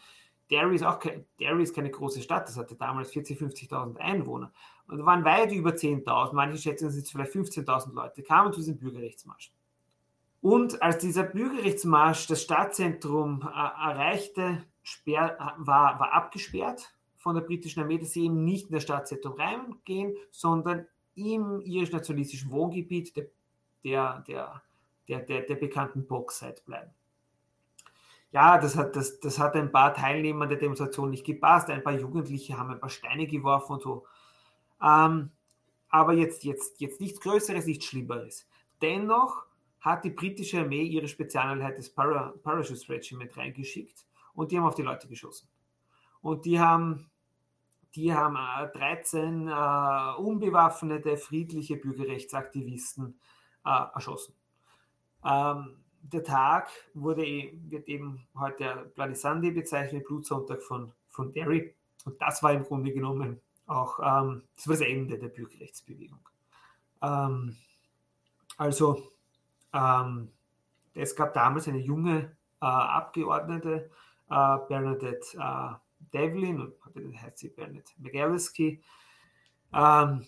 Derry ist auch kein, Derry ist keine große Stadt, das hatte damals 40.000, 50.000 Einwohner. Und da waren weit über 10.000, manche schätzen, es sind vielleicht 15.000 Leute, kamen zu diesem Bürgerrechtsmarsch. Und als dieser Bürgerrechtsmarsch das Stadtzentrum äh, erreichte, sperr, war, war abgesperrt von der britischen Armee, dass sie eben nicht in das Stadtzentrum reingehen, sondern im irisch-nationalistischen Wohngebiet der, der, der, der, der, der bekannten Boxside bleiben ja, das hat, das, das hat ein paar Teilnehmern der Demonstration nicht gepasst. Ein paar Jugendliche haben ein paar Steine geworfen und so. Ähm, aber jetzt, jetzt, jetzt nichts Größeres, nichts Schlimmeres. Dennoch hat die britische Armee ihre Spezialeinheit des Para Parachute Regiment reingeschickt und die haben auf die Leute geschossen. Und die haben, die haben äh, 13 äh, unbewaffnete, friedliche Bürgerrechtsaktivisten äh, erschossen. Ähm, der Tag wurde, e, wird eben heute Bloody Sunday bezeichnet, Blutsonntag von, von Derry. Und das war im Grunde genommen auch ähm, das, war das Ende der Bürgerrechtsbewegung. Ähm, also ähm, es gab damals eine junge äh, Abgeordnete, äh, Bernadette äh, Devlin, und heißt sie Bernadette McAlliskey, ähm,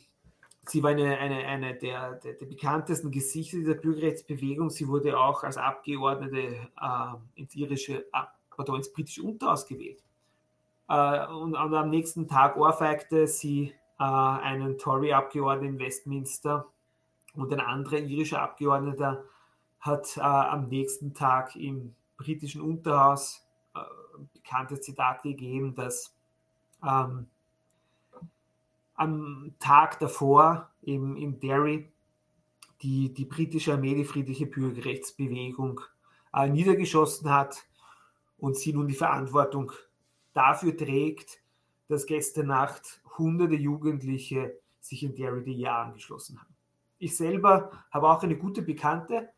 Sie war eine, eine, eine der, der, der, bekanntesten Gesichter dieser Bürgerrechtsbewegung. Sie wurde auch als Abgeordnete äh, ins irische, oder ins britische Unterhaus gewählt. Äh, und, und, am nächsten Tag ohrfeigte sie äh, einen Tory-Abgeordneten in Westminster und ein anderer irischer Abgeordneter hat äh, am nächsten Tag im britischen Unterhaus äh, bekanntes Zitat gegeben, dass ähm, am Tag davor eben in Derry die, die britische Armee, die friedliche Bürgerrechtsbewegung äh, niedergeschossen hat und sie nun die Verantwortung dafür trägt, dass gestern Nacht hunderte Jugendliche sich in Derry die Jahr angeschlossen haben. Ich selber habe auch eine gute Bekannte,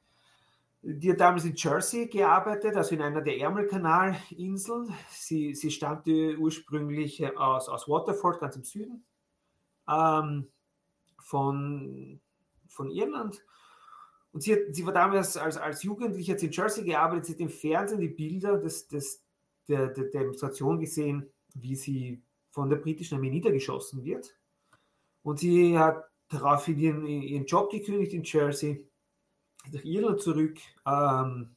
die hat damals in Jersey gearbeitet, also in einer der Ärmelkanalinseln. Sie, sie stammte ursprünglich aus, aus Waterford, ganz im Süden ähm, von, von Irland. Und sie, hat, sie war damals als, als Jugendliche in Jersey gearbeitet, sie hat im Fernsehen die Bilder des, des, der, der Demonstration gesehen, wie sie von der britischen Armee niedergeschossen wird. Und sie hat daraufhin ihren, ihren Job gekündigt in Jersey, nach Irland zurück, ähm,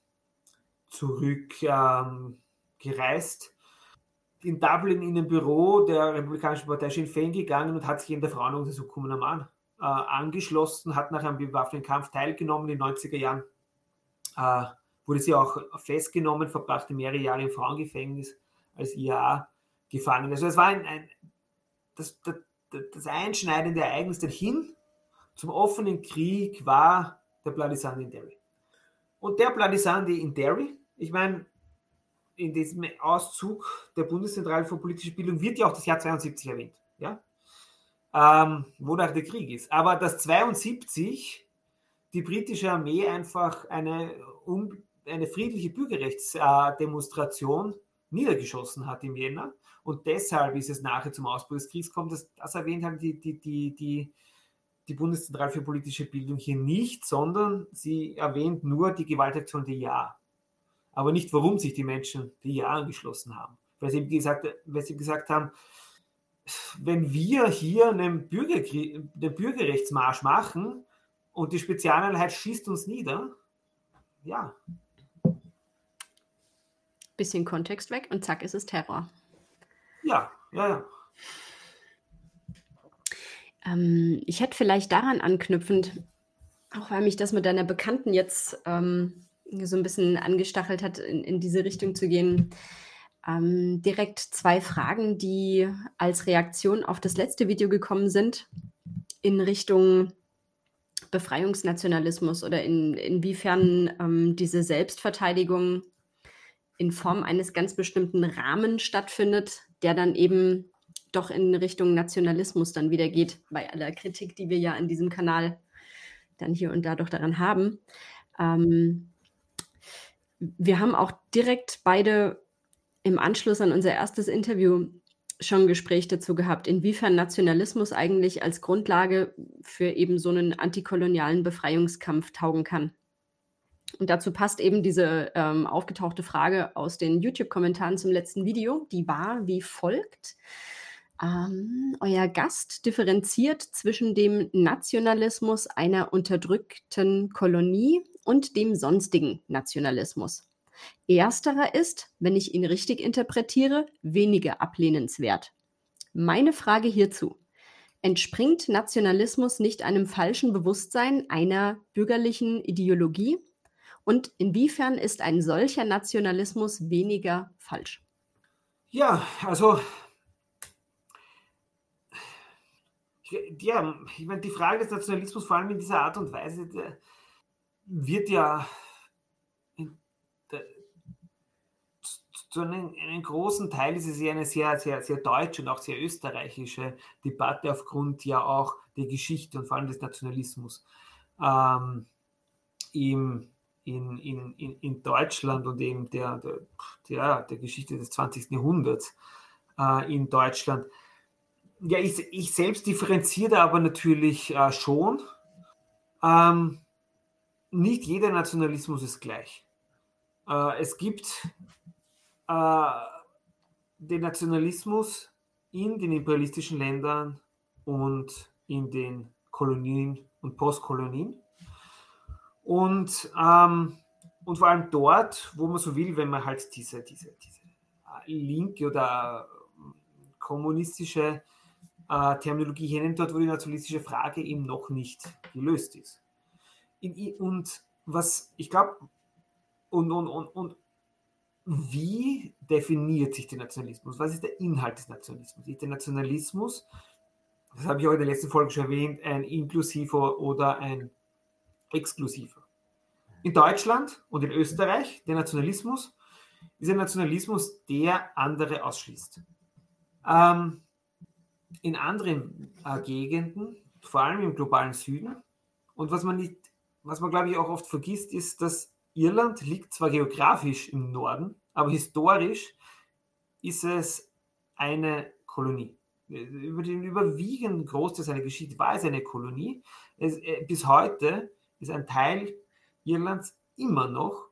zurück ähm, gereist in Dublin in ein Büro der Republikanischen Partei Sinn Féin gegangen und hat sich in der Frauenuntersuchung am Mann äh, angeschlossen, hat nach einem bewaffneten Kampf teilgenommen in den 90er Jahren. Äh, wurde sie auch festgenommen, verbrachte mehrere Jahre im Frauengefängnis als IAA gefangen. Also es war ein, ein das, das, das, einschneidende Ereignis hin zum offenen Krieg war der Bloody in Derry. Und der Bloody Sunday in Derry, ich meine, in diesem Auszug der Bundeszentrale für politische Bildung wird ja auch das Jahr 72 erwähnt, ja? Ähm, wonach der Krieg ist. Aber dass 72 die britische Armee einfach eine, um, eine friedliche Bürgerrechtsdemonstration niedergeschossen hat im Jänner und deshalb ist es nachher zum Ausbruch des Kriegs kommt, das, das erwähnt haben die, die, die, die, die Bundeszentrale für politische Bildung hier nicht, sondern sie erwähnt nur die Gewaltaktion der Ja aber nicht, warum sich die Menschen die Ja angeschlossen haben. Weil sie, gesagt, weil sie gesagt haben, wenn wir hier einen, Bürgerkrieg, einen Bürgerrechtsmarsch machen und die Spezialeinheit schießt uns nieder, ja. Bisschen Kontext weg und zack ist es Terror. Ja, ja, ja. Ähm, ich hätte vielleicht daran anknüpfend, auch weil mich das mit deiner Bekannten jetzt ähm, so ein bisschen angestachelt hat, in, in diese Richtung zu gehen. Ähm, direkt zwei Fragen, die als Reaktion auf das letzte Video gekommen sind, in Richtung Befreiungsnationalismus oder in, inwiefern ähm, diese Selbstverteidigung in Form eines ganz bestimmten Rahmens stattfindet, der dann eben doch in Richtung Nationalismus dann wieder geht, bei aller Kritik, die wir ja an diesem Kanal dann hier und da doch daran haben. Ähm, wir haben auch direkt beide im Anschluss an unser erstes Interview schon ein Gespräch dazu gehabt, inwiefern Nationalismus eigentlich als Grundlage für eben so einen antikolonialen Befreiungskampf taugen kann. Und dazu passt eben diese ähm, aufgetauchte Frage aus den YouTube-Kommentaren zum letzten Video. Die war wie folgt. Ähm, euer Gast differenziert zwischen dem Nationalismus einer unterdrückten Kolonie und dem sonstigen Nationalismus. Ersterer ist, wenn ich ihn richtig interpretiere, weniger ablehnenswert. Meine Frage hierzu. Entspringt Nationalismus nicht einem falschen Bewusstsein einer bürgerlichen Ideologie? Und inwiefern ist ein solcher Nationalismus weniger falsch? Ja, also ja, ich meine, die Frage des Nationalismus vor allem in dieser Art und Weise wird ja zu einem, einem, großen Teil ist es ja eine sehr, sehr, sehr deutsche und auch sehr österreichische Debatte aufgrund ja auch der Geschichte und vor allem des Nationalismus. Ähm, im, in, in, in, Deutschland und eben der, der, der, der Geschichte des 20. Jahrhunderts äh, in Deutschland. Ja, ich, ich selbst differenziere aber natürlich äh, schon. Ähm, nicht jeder Nationalismus ist gleich. Äh, es gibt äh, den Nationalismus in den imperialistischen Ländern und in den Kolonien und Postkolonien. Und, ähm, und vor allem dort, wo man so will, wenn man halt diese, diese, diese äh, linke oder kommunistische äh, Terminologie hernimmt, dort, wo die nationalistische Frage eben noch nicht gelöst ist. In, und was ich glaube, und, und, und, und wie definiert sich der Nationalismus? Was ist der Inhalt des Nationalismus? Ist der Nationalismus, das habe ich auch in der letzten Folge schon erwähnt, ein inklusiver oder ein exklusiver? In Deutschland und in Österreich, der Nationalismus, ist ein Nationalismus, der andere ausschließt. Ähm, in anderen äh, Gegenden, vor allem im globalen Süden, und was man nicht, was man glaube ich auch oft vergisst, ist, dass Irland liegt zwar geografisch im Norden, aber historisch ist es eine Kolonie. Über den überwiegenden Großteil seiner Geschichte war es eine Kolonie. Es, äh, bis heute ist ein Teil Irlands immer noch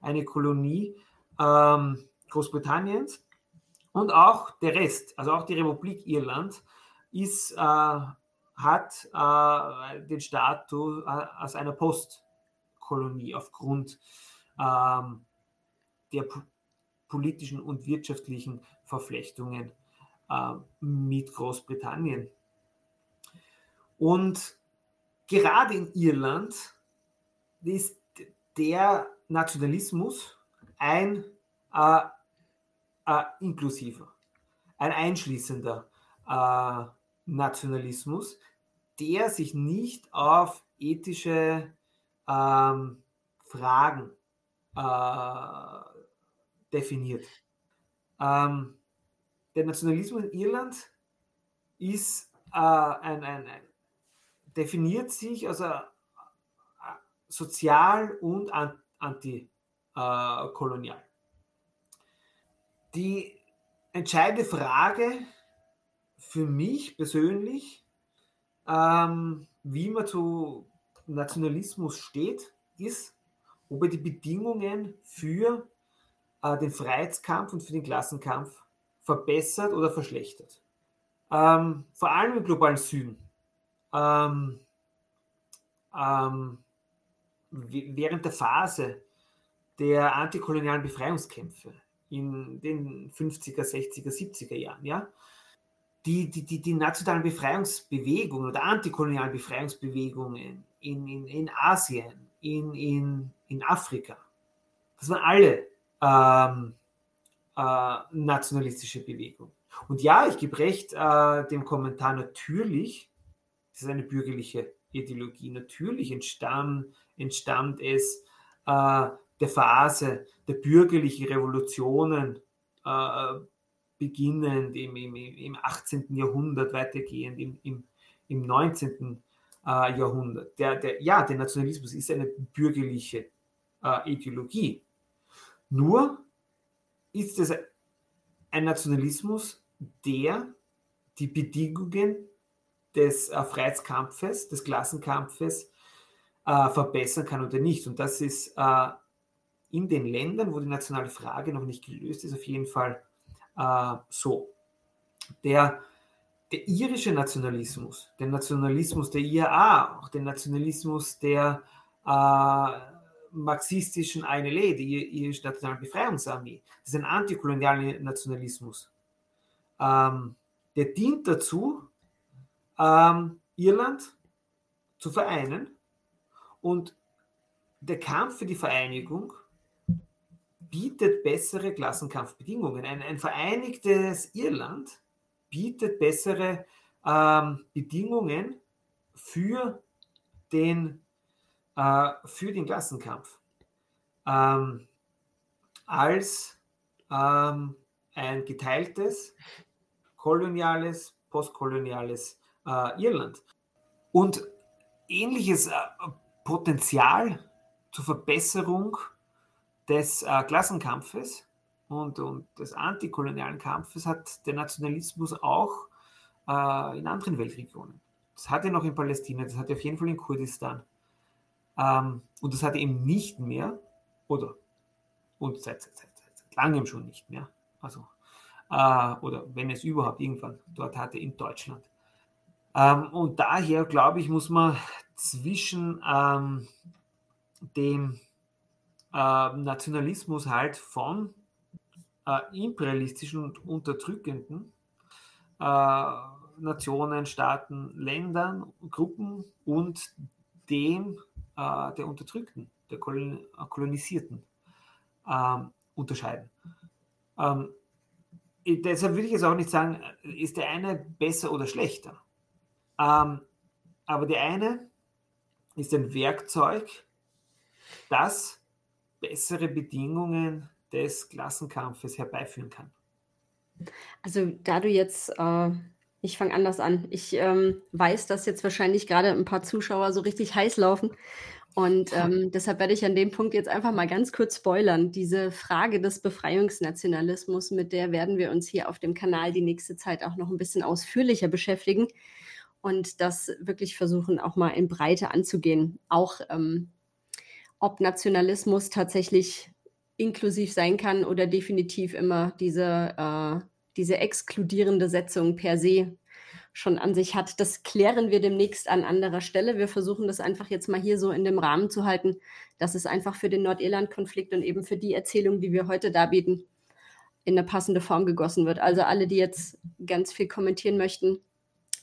eine Kolonie ähm, Großbritanniens und auch der Rest, also auch die Republik Irland, ist, äh, hat äh, den Status äh, als einer Post Kolonie aufgrund ähm, der politischen und wirtschaftlichen Verflechtungen äh, mit Großbritannien. Und gerade in Irland ist der Nationalismus ein äh, äh, inklusiver, ein einschließender äh, Nationalismus, der sich nicht auf ethische ähm, Fragen äh, definiert. Ähm, der Nationalismus in Irland ist äh, ein, ein, ein, definiert sich also äh, sozial und antikolonial. Die entscheidende Frage für mich persönlich, ähm, wie man zu Nationalismus steht, ist, ob er die Bedingungen für äh, den Freiheitskampf und für den Klassenkampf verbessert oder verschlechtert. Ähm, vor allem im globalen Süden. Ähm, ähm, während der Phase der antikolonialen Befreiungskämpfe in den 50er, 60er, 70er Jahren, ja, die, die, die, die nationalen Befreiungsbewegungen oder antikolonialen Befreiungsbewegungen in, in, in Asien, in, in, in Afrika, das waren alle ähm, äh, nationalistische Bewegungen. Und ja, ich gebe recht äh, dem Kommentar, natürlich, das ist eine bürgerliche Ideologie, natürlich entstammt, entstammt es äh, der Phase der bürgerlichen Revolutionen, äh, beginnend im, im, im 18. Jahrhundert, weitergehend im, im, im 19. Äh, Jahrhundert. Der, der, ja, der Nationalismus ist eine bürgerliche äh, Ideologie. Nur ist es ein Nationalismus, der die Bedingungen des äh, Freiheitskampfes, des Klassenkampfes äh, verbessern kann oder nicht. Und das ist äh, in den Ländern, wo die nationale Frage noch nicht gelöst ist, auf jeden Fall äh, so. Der, der irische Nationalismus, der Nationalismus der IAA, auch der Nationalismus der äh, marxistischen INLA, der irischen Nationalen Befreiungsarmee, das ist ein antikolonialer Nationalismus. Ähm, der dient dazu, ähm, Irland zu vereinen und der Kampf für die Vereinigung bietet bessere Klassenkampfbedingungen. Ein, ein vereinigtes Irland bietet bessere ähm, Bedingungen für den, äh, für den Klassenkampf ähm, als ähm, ein geteiltes, koloniales, postkoloniales äh, Irland. Und ähnliches äh, Potenzial zur Verbesserung des äh, Klassenkampfes und, und des antikolonialen Kampfes hat der Nationalismus auch äh, in anderen Weltregionen. Das hat er noch in Palästina, das hat er auf jeden Fall in Kurdistan. Ähm, und das hat er eben nicht mehr, oder und seit, seit, seit, seit langem schon nicht mehr. Also, äh, oder wenn es überhaupt irgendwann dort hatte in Deutschland. Ähm, und daher, glaube ich, muss man zwischen ähm, dem äh, Nationalismus halt von äh, imperialistischen und unterdrückenden äh, Nationen, Staaten, Ländern, Gruppen und dem äh, der Unterdrückten, der Kolon Kolonisierten ähm, unterscheiden. Ähm, deshalb würde ich jetzt auch nicht sagen, ist der eine besser oder schlechter. Ähm, aber der eine ist ein Werkzeug, das bessere Bedingungen des Klassenkampfes herbeiführen kann. Also da du jetzt, äh, ich fange anders an. Ich ähm, weiß, dass jetzt wahrscheinlich gerade ein paar Zuschauer so richtig heiß laufen. Und ähm, deshalb werde ich an dem Punkt jetzt einfach mal ganz kurz spoilern. Diese Frage des Befreiungsnationalismus, mit der werden wir uns hier auf dem Kanal die nächste Zeit auch noch ein bisschen ausführlicher beschäftigen und das wirklich versuchen auch mal in Breite anzugehen. Auch ähm, ob Nationalismus tatsächlich inklusiv sein kann oder definitiv immer diese, äh, diese exkludierende Setzung per se schon an sich hat. Das klären wir demnächst an anderer Stelle. Wir versuchen das einfach jetzt mal hier so in dem Rahmen zu halten, dass es einfach für den Nordirland-Konflikt und eben für die Erzählung, die wir heute darbieten, in eine passende Form gegossen wird. Also alle, die jetzt ganz viel kommentieren möchten,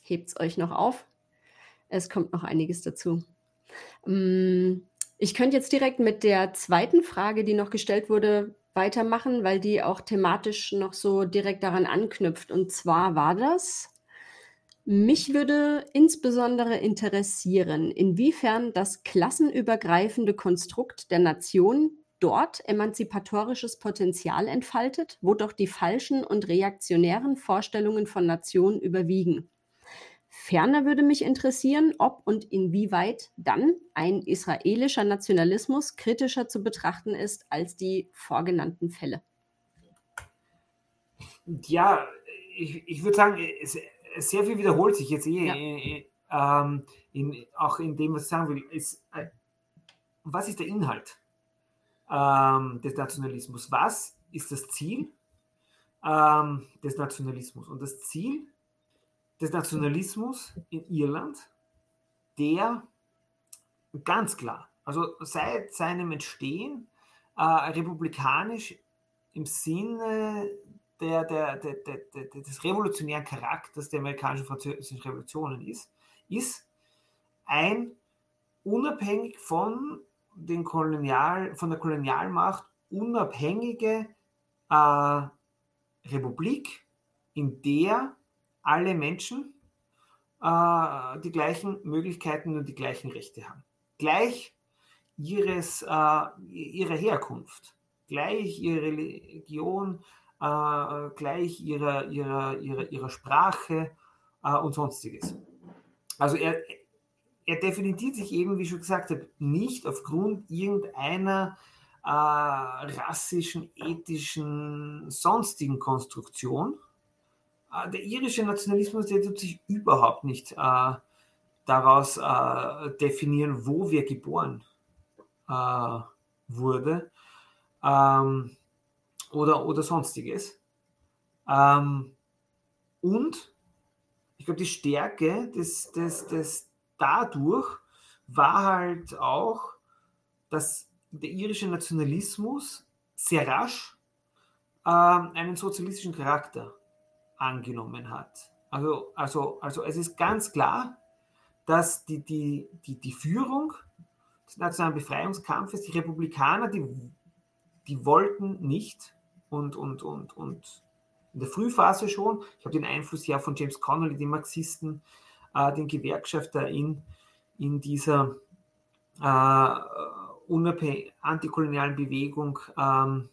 hebt es euch noch auf. Es kommt noch einiges dazu. Mm, ich könnte jetzt direkt mit der zweiten Frage, die noch gestellt wurde, weitermachen, weil die auch thematisch noch so direkt daran anknüpft. Und zwar war das, mich würde insbesondere interessieren, inwiefern das klassenübergreifende Konstrukt der Nation dort emanzipatorisches Potenzial entfaltet, wo doch die falschen und reaktionären Vorstellungen von Nationen überwiegen. Ferner würde mich interessieren, ob und inwieweit dann ein israelischer Nationalismus kritischer zu betrachten ist als die vorgenannten Fälle. Ja, ich, ich würde sagen, es, sehr viel wiederholt sich jetzt eh, ja. äh, ähm, in, auch in dem, was ich sagen will. Ist, äh, was ist der Inhalt ähm, des Nationalismus? Was ist das Ziel ähm, des Nationalismus? Und das Ziel des Nationalismus in Irland, der ganz klar, also seit seinem Entstehen äh, republikanisch im Sinne der, der, der, des revolutionären Charakters der amerikanischen französischen Revolutionen ist, ist ein unabhängig von, den Kolonial, von der Kolonialmacht unabhängige äh, Republik, in der alle Menschen äh, die gleichen Möglichkeiten und die gleichen Rechte haben. Gleich ihres, äh, ihrer Herkunft, gleich ihrer Religion, äh, gleich ihrer, ihrer, ihrer, ihrer Sprache äh, und sonstiges. Also er, er definiert sich eben, wie ich schon gesagt habe, nicht aufgrund irgendeiner äh, rassischen, ethischen, sonstigen Konstruktion. Äh, der irische Nationalismus, der tut sich überhaupt nicht äh, daraus äh, definieren, wo wir geboren äh, wurde. Ähm, oder, oder sonstiges. Ähm, und ich glaube, die Stärke des, des, des dadurch war halt auch, dass der irische Nationalismus sehr rasch äh, einen sozialistischen Charakter angenommen hat. Also, also, also es ist ganz klar, dass die, die, die, die Führung des nationalen Befreiungskampfes, die Republikaner, die, die wollten nicht und, und, und, und in der Frühphase schon. Ich habe den Einfluss ja von James Connolly, dem Marxisten, äh, den Gewerkschafter in, in dieser äh, antikolonialen Bewegung ähm,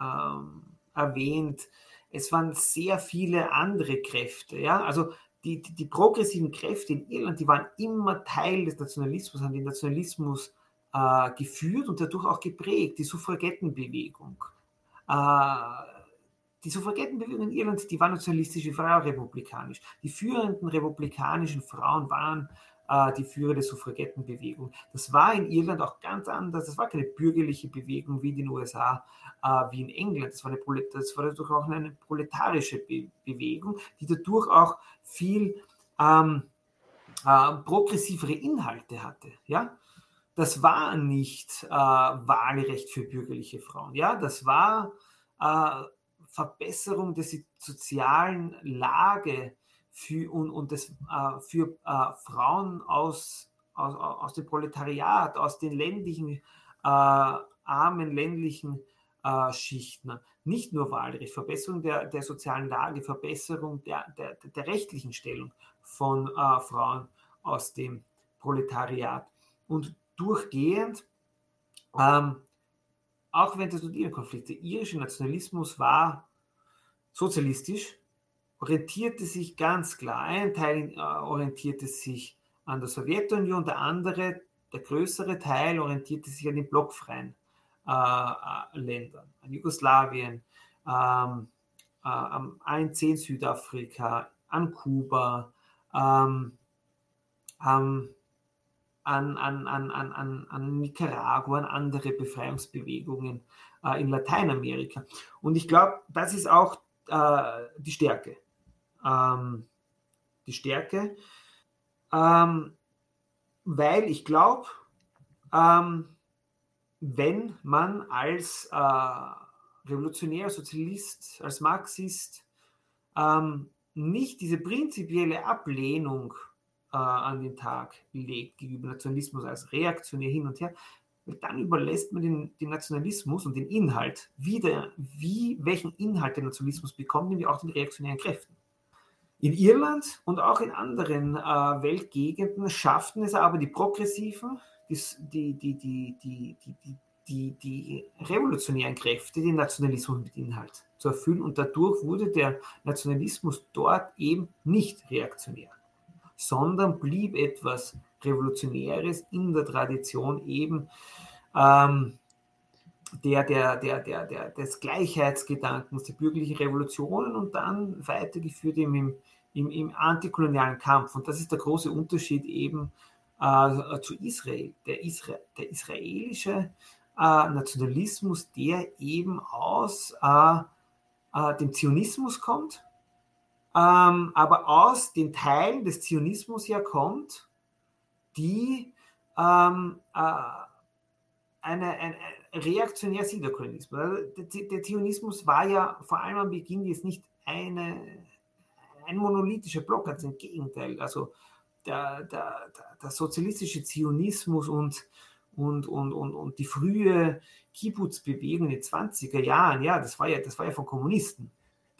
ähm, erwähnt. Es waren sehr viele andere Kräfte. Ja? Also die, die, die, progressiven Kräfte in Irland, die waren immer Teil des Nationalismus, haben den Nationalismus äh, geführt und dadurch auch geprägt. Die Suffragettenbewegung, äh, die Suffragettenbewegung in Irland, die war nationalistisch, war auch republikanisch. Die führenden republikanischen Frauen waren äh, die Führer der Suffragettenbewegung. Das war in Irland auch ganz anders. Das war keine bürgerliche Bewegung wie in den USA, äh, wie in England. Das war, eine, das war dadurch auch eine proletarische Be Bewegung, die dadurch auch viel ähm, äh, progressivere Inhalte hatte. Ja? das war nicht äh, Wahlrecht für bürgerliche Frauen. Ja, das war äh, Verbesserung der sozialen Lage für, und, und das, äh, für äh, Frauen aus, aus, aus dem Proletariat, aus den ländlichen, äh, armen ländlichen äh, Schichten. Nicht nur Wahlrecht, Verbesserung der, der sozialen Lage, Verbesserung der, der, der rechtlichen Stellung von Frauen aus dem Proletariat. Und durchgehend, ähm, auch während des der irische Nationalismus war sozialistisch, orientierte sich ganz klar. Ein Teil äh, orientierte sich an der Sowjetunion, der andere, der größere Teil, orientierte sich an den blockfreien äh, äh Ländern, an Jugoslawien, ähm, äh, am ANC in Südafrika, an Kuba, ähm, ähm, an, an, an, an, an Nicaragua, an andere Befreiungsbewegungen äh, in Lateinamerika. Und ich glaube, das ist auch äh, die Stärke. Ähm, die Stärke, ähm, weil ich glaube, ähm, wenn man als äh, revolutionärer Sozialist, als Marxist ähm, nicht diese prinzipielle Ablehnung äh, an den Tag legt gegenüber Nationalismus als reaktionär hin und her, dann überlässt man den, den, Nationalismus und den Inhalt wieder, wie, welchen Inhalt der Nationalismus bekommt, nämlich auch den reaktionären Kräften. In Irland und auch in anderen äh, Weltgegenden schafften es aber die Progressiven, die, die, die, die, die, die, die revolutionären Kräfte den Nationalismus mit Inhalt zu erfüllen. Und dadurch wurde der Nationalismus dort eben nicht reaktionär, sondern blieb etwas Revolutionäres in der Tradition eben ähm, der, der, der, der, der, des Gleichheitsgedankens, der bürgerlichen Revolutionen und dann weitergeführt im, im, im antikolonialen Kampf. Und das ist der große Unterschied eben äh, zu Israel. Der, Isra der israelische äh, Nationalismus, der eben aus äh, äh dem Zionismus kommt, ähm, aber aus den Teilen des Zionismus ja kommt, die ähm, äh, eine, ein, ein reaktionär Siedlerkolonismus. Der, der, Zionismus war ja vor allem am Beginn jetzt nicht eine, ein monolithischer Block, ganz im Gegenteil. Also der, der, der sozialistische Zionismus und, und, und, und, und die frühe Kibbutz-Bewegung in den 20er Jahren, ja, das war ja, das war ja von Kommunisten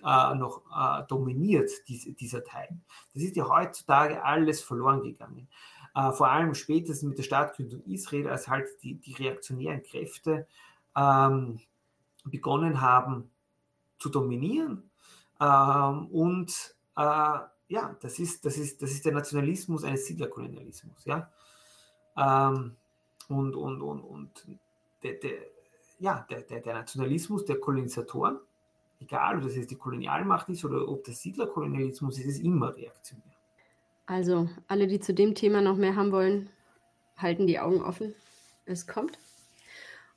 äh, noch äh, dominiert, diese, dieser Teil. Das ist ja heutzutage alles verloren gegangen äh, vor allem spätestens mit der Staatsgründung Israel, als halt die, die reaktionären Kräfte ähm, begonnen haben zu dominieren. Ähm, und äh, ja, das ist, das, ist, das ist der Nationalismus eines Siedlerkolonialismus. Ja? Ähm, und und, und, und der, der, ja, der, der, Nationalismus der Kolonisatoren, egal ob das jetzt die Kolonialmacht ist oder ob das Siedlerkolonialismus ist, ist immer reaktionär. Also, alle, die zu dem Thema noch mehr haben wollen, halten die Augen offen. Es kommt.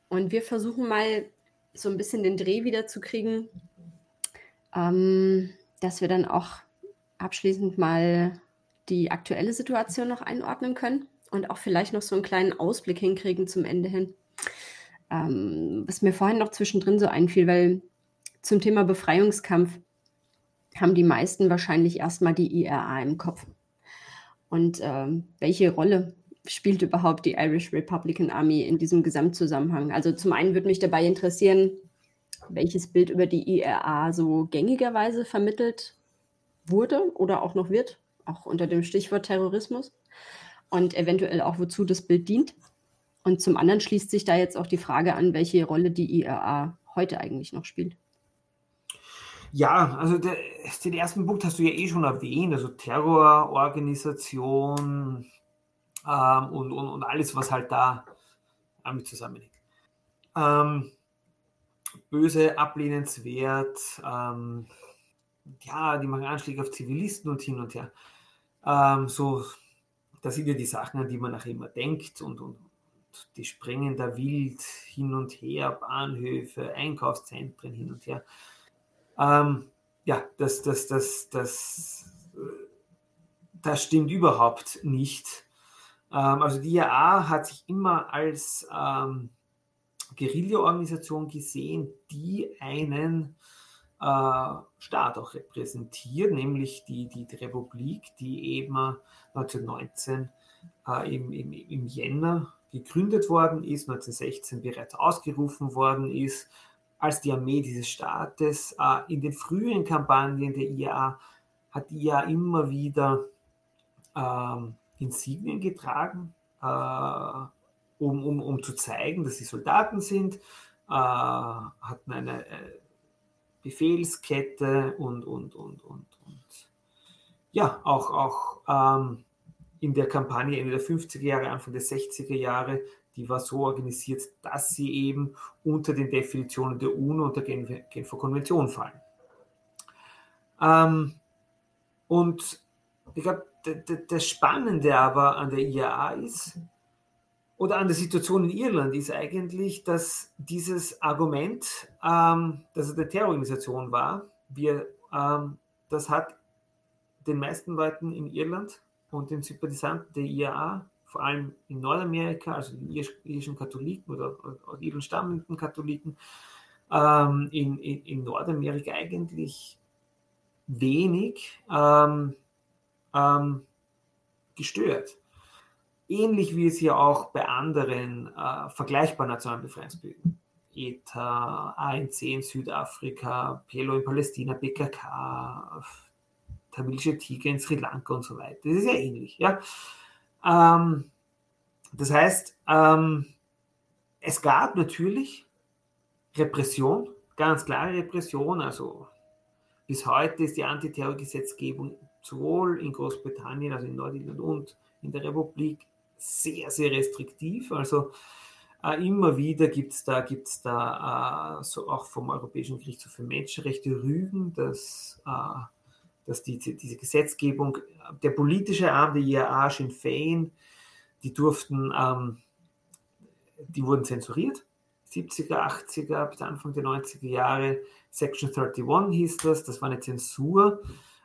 Und wir versuchen mal so ein bisschen den Dreh wieder zu kriegen, ähm, dass wir dann auch abschließend mal die aktuelle Situation noch einordnen können und auch vielleicht noch so einen kleinen Ausblick hinkriegen zum Ende hin. Ähm, was mir vorhin noch zwischendrin so einfiel, weil zum Thema Befreiungskampf haben die meisten wahrscheinlich erstmal die IRA im Kopf. Und ähm, welche Rolle spielt überhaupt die Irish Republican Army in diesem Gesamtzusammenhang? Also zum einen würde mich dabei interessieren, welches Bild über die IRA so gängigerweise vermittelt wurde oder auch noch wird, auch unter dem Stichwort Terrorismus und eventuell auch wozu das Bild dient. Und zum anderen schließt sich da jetzt auch die Frage an, welche Rolle die IRA heute eigentlich noch spielt. Ja, also der, den ersten Punkt hast du ja eh schon erwähnt, also Terrororganisation ähm, und, und, und alles, was halt da damit zusammenhängt. Ähm, böse, ablehnenswert, ähm, ja, die machen Anschläge auf Zivilisten und hin und her. Ähm, so, das sind ja die Sachen, an die man nachher immer denkt und, und, die springen da wild hin und her, Bahnhöfe, Einkaufszentren hin und her. Ähm, ja, das, das, das, das, das stimmt überhaupt nicht. Ähm, also die IAA hat sich immer als ähm, Guerilla-Organisation gesehen, die einen äh, Staat auch repräsentiert, nämlich die, die, die Republik, die eben 1919 äh, im, im, im Jänner gegründet worden ist, 1916 bereits ausgerufen worden ist als die Armee dieses Staates. Äh, in den frühen Kampagnen der IAA hat die IAA immer wieder ähm, Insignien getragen, äh, um, um, um zu zeigen, dass sie Soldaten sind, äh, hatten eine äh, Befehlskette und, und, und, und, und ja, auch, auch ähm, in der Kampagne Ende der 50er Jahre, Anfang der 60er Jahre die war so organisiert, dass sie eben unter den Definitionen der UNO und der Genfer Konvention fallen. Ähm, und ich glaube, das Spannende aber an der IAA ist, oder an der Situation in Irland ist eigentlich, dass dieses Argument, ähm, dass es eine Terrororganisation war, wir, ähm, das hat den meisten Leuten in Irland und den Sympathisanten der IAA vor allem in Nordamerika, also den irischen Katholiken oder, oder irischen stammenden Katholiken, ähm, in, in, in, Nordamerika eigentlich wenig ähm, ähm, gestört. Ähnlich wie es ja auch bei anderen äh, vergleichbaren nationalen Befreiungsbewegungen, ETA, ANC in Südafrika, PLO in Palästina, PKK, tamilische Tiger in Sri Lanka und so weiter. Das ist ja ähnlich. Ja? Ähm, das heißt, ähm, es gab natürlich Repression, ganz klare Repression. Also bis heute ist die Antiterrorgesetzgebung sowohl in Großbritannien, also in Nordirland und in der Republik sehr, sehr restriktiv. Also äh, immer wieder gibt es da, gibt's da äh, so auch vom Europäischen Gerichtshof für Menschenrechte Rügen, dass, äh, dass die, diese Gesetzgebung, der politische Arm der IAA, Sinn Fein, die durften, ähm, die wurden zensuriert 70er, 80er bis Anfang der 90er Jahre. Section 31 hieß das, das war eine Zensur.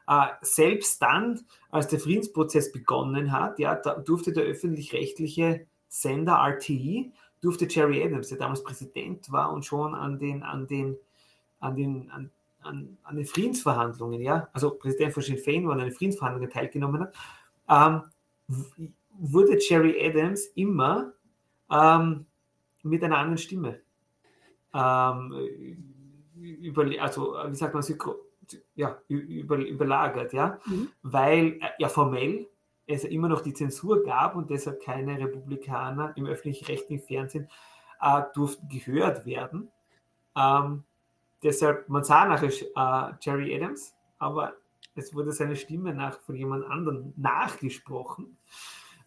Äh, selbst dann, als der Friedensprozess begonnen hat, ja, durfte der öffentlich-rechtliche Sender RTE, durfte Jerry Adams, der damals Präsident war und schon an den, an den, an den, an, an, an den Friedensverhandlungen, ja, also Präsident von Sinn Fein war an den Friedensverhandlungen teilgenommen hat, ähm, wurde Jerry Adams immer ähm, mit einer anderen Stimme. Ähm, über, also, wie sagt man, ja, über, überlagert, ja, mhm. weil äh, ja formell es immer noch die Zensur gab und deshalb keine Republikaner im öffentlich-rechtlichen Fernsehen äh, durften gehört werden. Ähm, deshalb, man sah nachher äh, Jerry Adams, aber es wurde seine Stimme nach von jemand anderem nachgesprochen.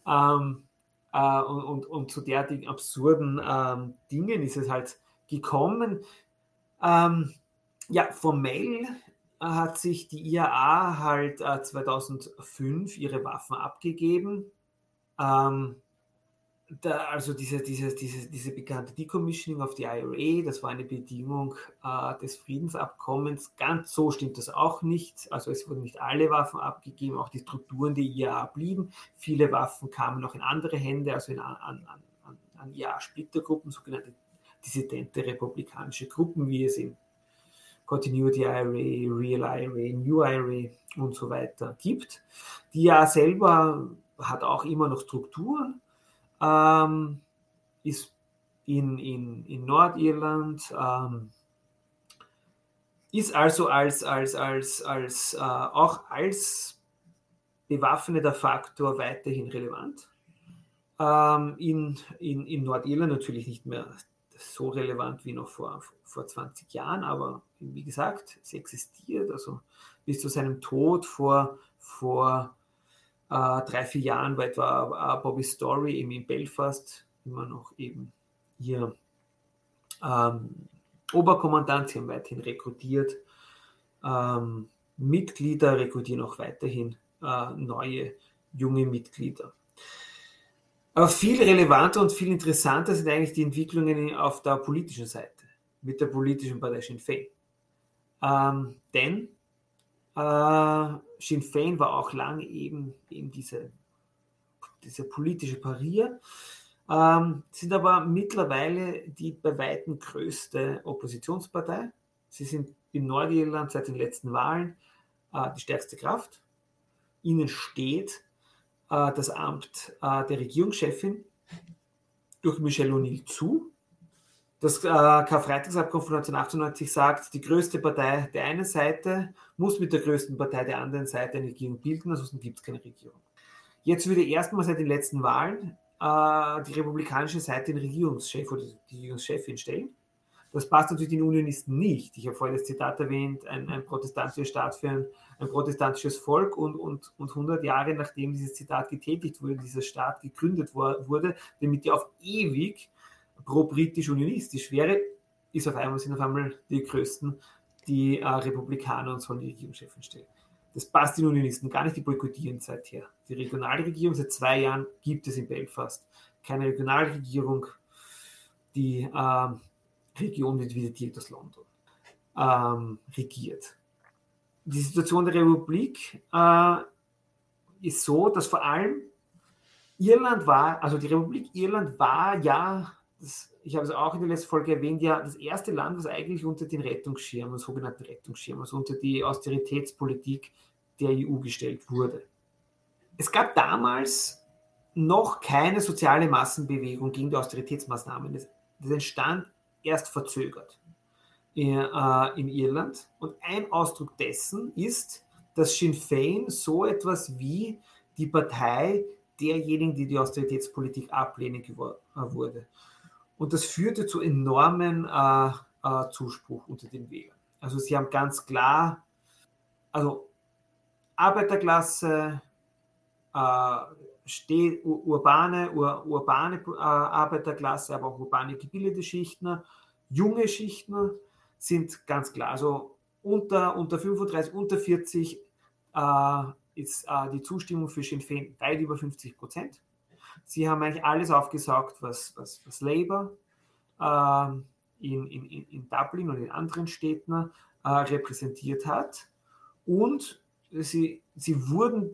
Ähm, äh, und, und, und, zu derartigen absurden ähm, Dingen ist es halt gekommen. Ähm, ja, formell hat sich die IAA halt äh, 2005 ihre Waffen abgegeben. Ähm, da, also diese, diese, diese, diese bekannte Decommissioning of the IRA, das war eine Bedingung äh, des Friedensabkommens. Ganz so stimmt das auch nicht. Also es wurden nicht alle Waffen abgegeben, auch die Strukturen der IAA blieben. Viele Waffen kamen noch in andere Hände, also in, an, an, an, an IAA-Splittergruppen, sogenannte dissidente republikanische Gruppen, wie es im Continuity IRA, Real IRA, New IRA und so weiter gibt. Die IAA selber hat auch immer noch Strukturen ähm, ist in, in, in Nordirland, ähm, ist also als, als, als, als äh, auch als bewaffneter Faktor weiterhin relevant. Ähm, in, in, in Nordirland natürlich nicht mehr so relevant wie noch vor, vor 20 Jahren, aber wie gesagt, es existiert. Also bis zu seinem Tod vor, vor drei, vier Jahren war etwa äh, Bobby Story eben in Belfast immer noch eben hier ähm, Oberkommandant. Sie haben weiterhin rekrutiert. Ähm, Mitglieder rekrutieren auch weiterhin äh, neue junge Mitglieder. Aber viel relevanter und viel interessanter sind eigentlich die Entwicklungen auf der politischen Seite mit der politischen Partei Sinn Féin. Ähm, denn äh, Sinn Fein war auch lange eben, eben diese, diese politische Parier, ähm, sind aber mittlerweile die bei weitem größte Oppositionspartei. Sie sind in Nordirland seit den letzten Wahlen äh, die stärkste Kraft. Ihnen steht äh, das Amt äh, der Regierungschefin durch Michelle O'Neill zu. Das äh, Karfreitagsabkommen von 1998 sagt, die größte Partei der einen Seite muss mit der größten Partei der anderen Seite eine Regierung bilden, ansonsten gibt es keine Regierung. Jetzt würde erstmal seit den letzten Wahlen äh, die republikanische Seite den Regierungschef oder die Regierungschefin stellen. Das passt natürlich den Unionisten nicht. Ich habe vorhin das Zitat erwähnt, ein, ein protestantischer Staat für ein, ein, protestantisches Volk und, und, und 100 Jahre nachdem dieses Zitat getätigt wurde, dieser Staat gegründet wurde, damit er auf ewig pro-britisch-unionistisch wäre, ist auf einmal, sind auf einmal die Größten die äh, Republikaner und sollen die Regierungschefin stellen. Das passt den Unionisten gar nicht, die boykottieren seither. Die Regionalregierung, seit zwei Jahren gibt es in Belfast keine Regionalregierung. Die äh, Region wird direkt aus London ähm, regiert. Die Situation der Republik äh, ist so, dass vor allem Irland war, also die Republik Irland war ja das, ich habe es auch in der letzten Folge erwähnt, ja, das erste Land, was eigentlich unter den Rettungsschirm, den sogenannten Rettungsschirm, also unter die Austeritätspolitik der EU gestellt wurde. Es gab damals noch keine soziale Massenbewegung gegen die Austeritätsmaßnahmen. Das, das entstand erst verzögert in, äh, in Irland. Und ein Ausdruck dessen ist, dass Sinn Fein so etwas wie die Partei derjenigen, die die Austeritätspolitik ablehnen, wurde. Und das führte zu enormen äh, äh, Zuspruch unter den Wählern. Also sie haben ganz klar, also Arbeiterklasse, äh, steht, urbane, ur, urbane äh, Arbeiterklasse, aber auch urbane gebildete Schichten, junge Schichten sind ganz klar. Also unter, unter 35, unter 40 äh, ist äh, die Zustimmung für Sinn Féin weit über 50 Prozent. Sie haben eigentlich alles aufgesaugt, was, was, was Labour äh, in, in, in Dublin und in anderen Städten äh, repräsentiert hat. Und sie, sie wurden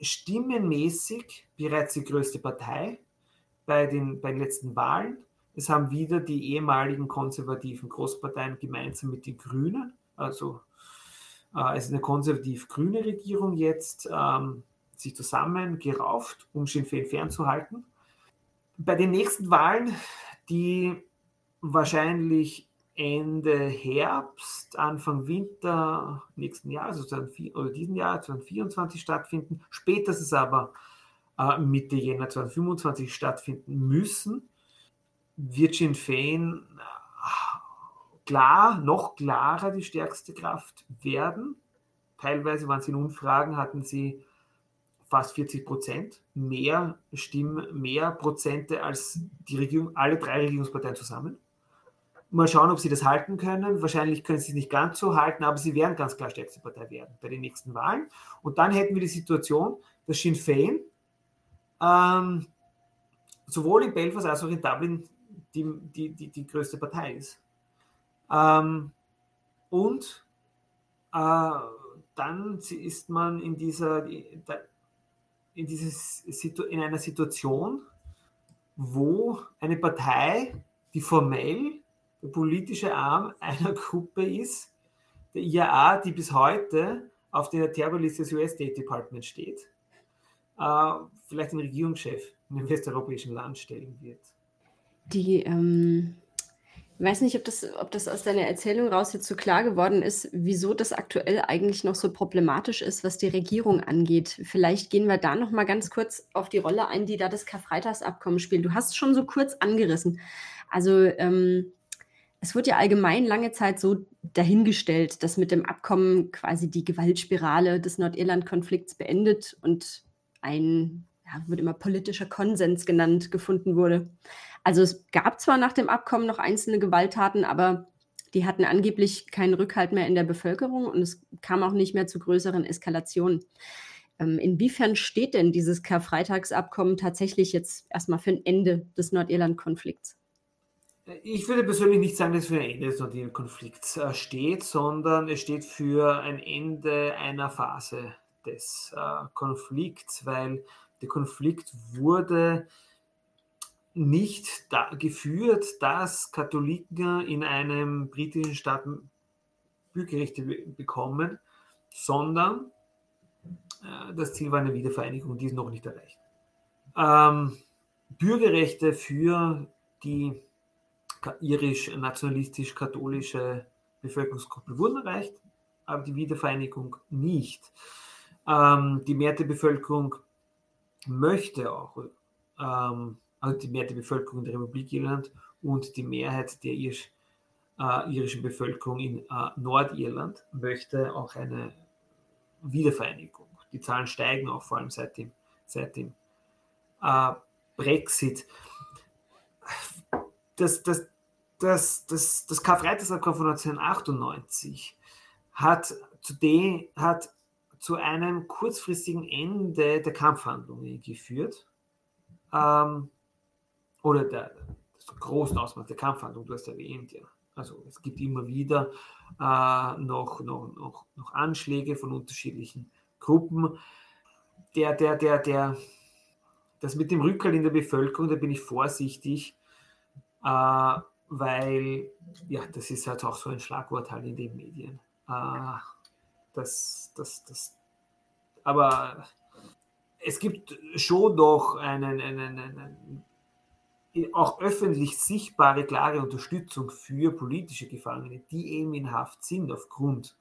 stimmenmäßig bereits die größte Partei bei den, bei den letzten Wahlen. Es haben wieder die ehemaligen konservativen Großparteien gemeinsam mit den Grünen, also äh, es ist eine konservativ-grüne Regierung jetzt, ähm, sich zusammengerauft, um Sinn Féin fernzuhalten. Bei den nächsten Wahlen, die wahrscheinlich Ende Herbst, Anfang Winter nächsten Jahres, also oder diesen Jahr 2024 stattfinden, spätestens aber äh, Mitte Jänner 2025 stattfinden müssen, wird Sinn Fein äh, klar, noch klarer die stärkste Kraft werden. Teilweise waren sie in Umfragen, hatten sie fast 40 Prozent mehr Stimmen, mehr Prozente als die Regierung, alle drei Regierungsparteien zusammen. Mal schauen, ob sie das halten können. Wahrscheinlich können sie es nicht ganz so halten, aber sie werden ganz klar stärkste Partei werden bei den nächsten Wahlen. Und dann hätten wir die Situation, dass Sinn Féin ähm, sowohl in Belfast als auch in Dublin die, die, die, die größte Partei ist. Ähm, und äh, dann ist man in dieser, in, dieses, in einer Situation, wo eine Partei, die formell der politische Arm einer Gruppe ist, der IAA, die bis heute auf der Terrorliste des US State Department steht, äh, vielleicht den Regierungschef in einem westeuropäischen Land stellen wird. Die, ähm, ich weiß nicht, ob das, ob das aus deiner Erzählung raus jetzt so klar geworden ist, wieso das aktuell eigentlich noch so problematisch ist, was die Regierung angeht. Vielleicht gehen wir da noch mal ganz kurz auf die Rolle ein, die da das Karfreitagsabkommen spielt. Du hast es schon so kurz angerissen. Also ähm, es wird ja allgemein lange Zeit so dahingestellt, dass mit dem Abkommen quasi die Gewaltspirale des Nordirland-Konflikts beendet und ein, ja, wird immer politischer Konsens genannt, gefunden wurde. Also es gab zwar nach dem Abkommen noch einzelne Gewalttaten, aber die hatten angeblich keinen Rückhalt mehr in der Bevölkerung und es kam auch nicht mehr zu größeren Eskalationen. Ähm, inwiefern steht denn dieses Karfreitagsabkommen tatsächlich jetzt erstmal für ein Ende des Nordirland-Konflikts? Ich würde persönlich nicht sagen, dass es für ein Ende des Nordin-Konflikts äh, steht, sondern es steht für ein Ende einer Phase des äh, Konflikts, weil der Konflikt wurde nicht da geführt, dass Katholiken in einem britischen Staat Bürgerrechte bekommen, sondern äh, das Ziel war eine Wiedervereinigung, die ist noch nicht erreicht. Ähm, Bürgerrechte für die irisch-nationalistisch-katholische Bevölkerungsgruppe wurden erreicht, aber die Wiedervereinigung nicht. Ähm, die Mehrheit der Bevölkerung möchte auch, ähm, also die Mehrheit der Bevölkerung der Republik Irland und die Mehrheit der äh, irischen Bevölkerung in äh, Nordirland möchte auch eine Wiedervereinigung. Die Zahlen steigen auch vor allem seit dem, seit dem äh, Brexit. Das, das, das, das, das Karfreitagsabkommen von 1998 hat, zudem, hat zu einem kurzfristigen Ende der Kampfhandlungen geführt. Ähm, oder der, des großen Ausmaß der Kampfhandlungen, du hast erwähnt, ja. Also es gibt immer wieder äh, noch, noch, noch, noch Anschläge von unterschiedlichen Gruppen. Der, der, der, der, das mit dem Rückhalt in der Bevölkerung, da bin ich vorsichtig. Äh, weil, ja, das ist halt auch so ein Schlagwort halt in den Medien. Äh, das, das, das, aber es gibt schon doch einen, einen, einen, auch öffentlich sichtbare, klare Unterstützung für politische Gefangene, die eben in Haft sind aufgrund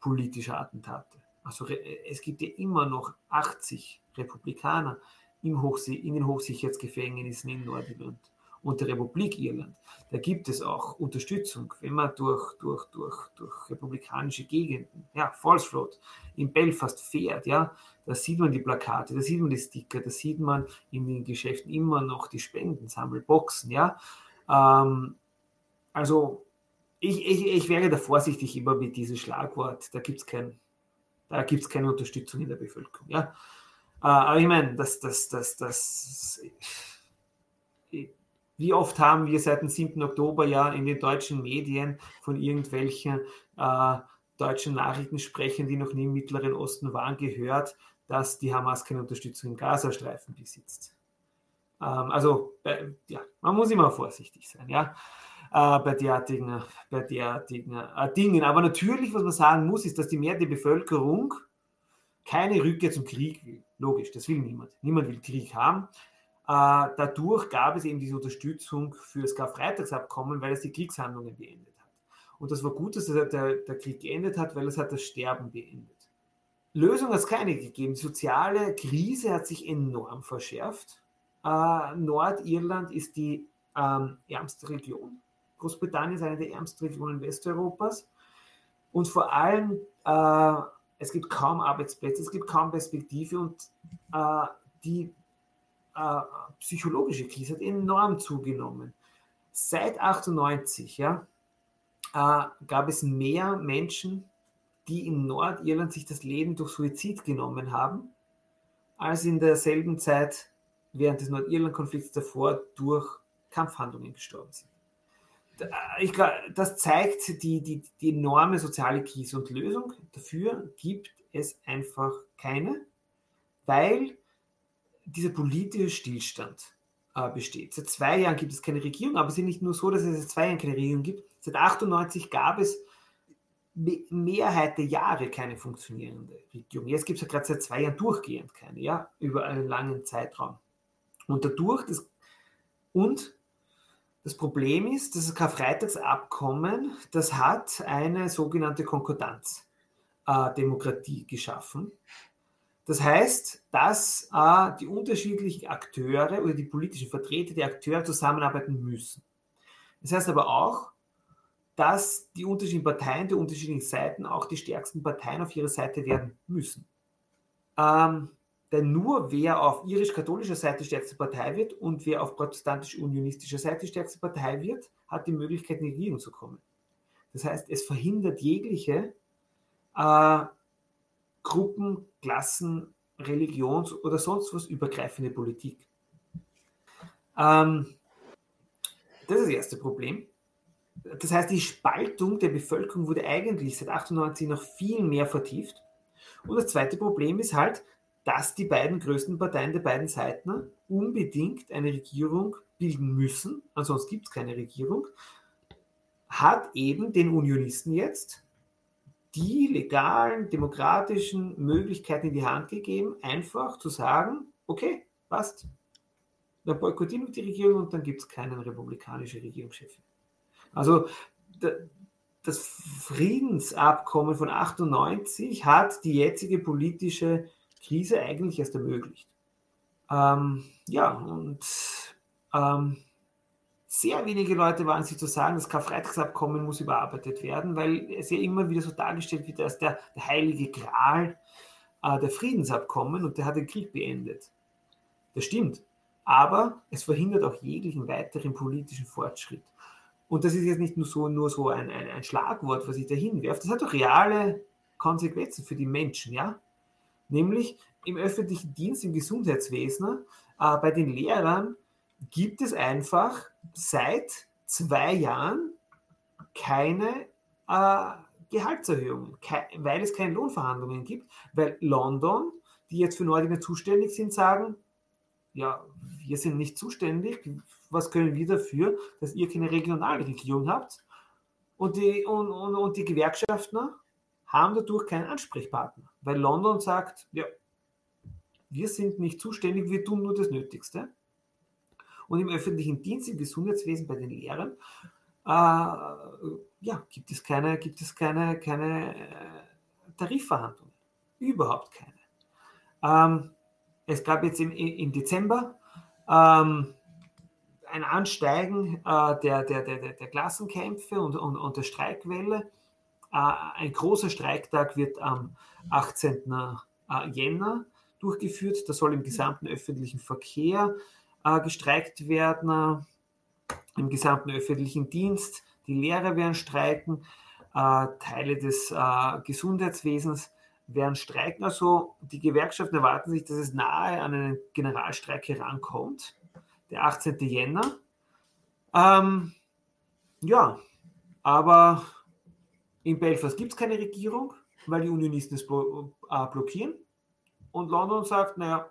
politischer Attentate. Also es gibt ja immer noch 80 Republikaner im Hochsi in den Hochsicherheitsgefängnissen in Nordirland. Und der Republik Irland, da gibt es auch Unterstützung, wenn man durch, durch, durch, durch republikanische Gegenden, ja, Falls Road, in Belfast fährt, ja, da sieht man die Plakate, da sieht man die Sticker, da sieht man in den Geschäften immer noch die Spendensammelboxen, ja. Ähm, also ich, ich, ich wäre da vorsichtig immer mit diesem Schlagwort, da gibt es kein, keine Unterstützung in der Bevölkerung, ja. Äh, aber ich meine, das, das, das, das, wie oft haben wir seit dem 7. Oktober ja in den deutschen Medien von irgendwelchen äh, deutschen Nachrichtensprechern, die noch nie im Mittleren Osten waren, gehört, dass die Hamas keine Unterstützung im Gazastreifen besitzt. Ähm, also, bei, ja, man muss immer vorsichtig sein, ja, äh, bei derartigen, bei derartigen äh, Dingen. Aber natürlich, was man sagen muss, ist, dass die Mehrheit der Bevölkerung keine Rückkehr zum Krieg will. Logisch, das will niemand. Niemand will Krieg haben. Äh, dadurch gab es eben diese Unterstützung für das Karfreitagsabkommen, weil es die Kriegshandlungen beendet hat. Und das war gut, dass der, der Krieg geendet hat, weil es hat das Sterben beendet. Lösung hat es keine gegeben. Die soziale Krise hat sich enorm verschärft. Äh, Nordirland ist die ähm, ärmste Region. Großbritannien ist eine der ärmsten Regionen Westeuropas. Und vor allem, äh, es gibt kaum Arbeitsplätze, es gibt kaum Perspektive und äh, die äh, psychologische Krise hat enorm zugenommen. Seit 98 ja, äh, gab es mehr Menschen, die in Nordirland sich das Leben durch Suizid genommen haben, als in derselben Zeit während des Nordirland-Konflikts davor durch Kampfhandlungen gestorben sind. Ich glaube, das zeigt die, die, die enorme soziale Krise und Lösung dafür gibt es einfach keine, weil dieser politische Stillstand äh, besteht. Seit zwei Jahren gibt es keine Regierung, aber es ist nicht nur so, dass es seit zwei Jahren keine Regierung gibt. Seit 98 gab es Mehrheit der Jahre keine funktionierende Regierung. Jetzt gibt es ja gerade seit zwei Jahren durchgehend keine, ja, über einen langen Zeitraum. Und dadurch, das, und das Problem ist, das Karfreitagsabkommen, das hat eine sogenannte Konkordanzdemokratie äh, geschaffen. Das heißt, dass äh, die unterschiedlichen Akteure oder die politischen Vertreter der Akteure zusammenarbeiten müssen. Das heißt aber auch, dass die unterschiedlichen Parteien der unterschiedlichen Seiten auch die stärksten Parteien auf ihrer Seite werden müssen. Ähm, denn nur wer auf irisch-katholischer Seite stärkste Partei wird und wer auf protestantisch-unionistischer Seite stärkste Partei wird, hat die Möglichkeit, in die Regierung zu kommen. Das heißt, es verhindert jegliche äh, Gruppen, Klassen, Religions- oder sonst was übergreifende Politik. Ähm, das ist das erste Problem. Das heißt, die Spaltung der Bevölkerung wurde eigentlich seit 98 noch viel mehr vertieft. Und das zweite Problem ist halt, dass die beiden größten Parteien der beiden Seiten unbedingt eine Regierung bilden müssen, ansonsten gibt es keine Regierung, hat eben den Unionisten jetzt die legalen, demokratischen Möglichkeiten in die Hand gegeben, einfach zu sagen, okay, passt, dann boykottieren wir die Regierung und dann gibt es keinen republikanischen Regierungschef. Also das Friedensabkommen von 98 hat die jetzige politische Krise eigentlich erst ermöglicht. Ähm, ja, und ähm, sehr wenige Leute waren sich zu sagen, das Karfreitagsabkommen muss überarbeitet werden, weil es ja immer wieder so dargestellt wird als der, der heilige Gral äh, der Friedensabkommen und der hat den Krieg beendet. Das stimmt. Aber es verhindert auch jeglichen weiteren politischen Fortschritt. Und das ist jetzt nicht nur so, nur so ein, ein, ein Schlagwort, was ich da hinwerfe. Das hat auch reale Konsequenzen für die Menschen, ja. Nämlich im öffentlichen Dienst, im Gesundheitswesen, äh, bei den Lehrern gibt es einfach seit zwei Jahren keine äh, Gehaltserhöhungen, weil es keine Lohnverhandlungen gibt, weil London, die jetzt für Nordinger zuständig sind, sagen, ja, wir sind nicht zuständig, was können wir dafür, dass ihr keine regionale Regierung habt? Und die, und, und, und die Gewerkschaften haben dadurch keinen Ansprechpartner, weil London sagt, ja, wir sind nicht zuständig, wir tun nur das Nötigste und im öffentlichen Dienst, im Gesundheitswesen, bei den Lehrern, äh, ja, gibt es keine, gibt es keine, keine äh, Tarifverhandlungen. Überhaupt keine. Ähm, es gab jetzt im, im Dezember ähm, ein Ansteigen äh, der, der, der, der Klassenkämpfe und, und, und der Streikwelle. Äh, ein großer Streiktag wird am 18. Äh, Jänner durchgeführt. Da soll im gesamten öffentlichen Verkehr äh, gestreikt werden, im gesamten öffentlichen Dienst. Die Lehrer werden streiken, äh, Teile des äh, Gesundheitswesens werden streiken. Also die Gewerkschaften erwarten sich, dass es nahe an einen Generalstreik herankommt, der 18. Jänner. Ähm, ja, aber in Belfast gibt es keine Regierung, weil die Unionisten es äh, blockieren. Und London sagt, naja,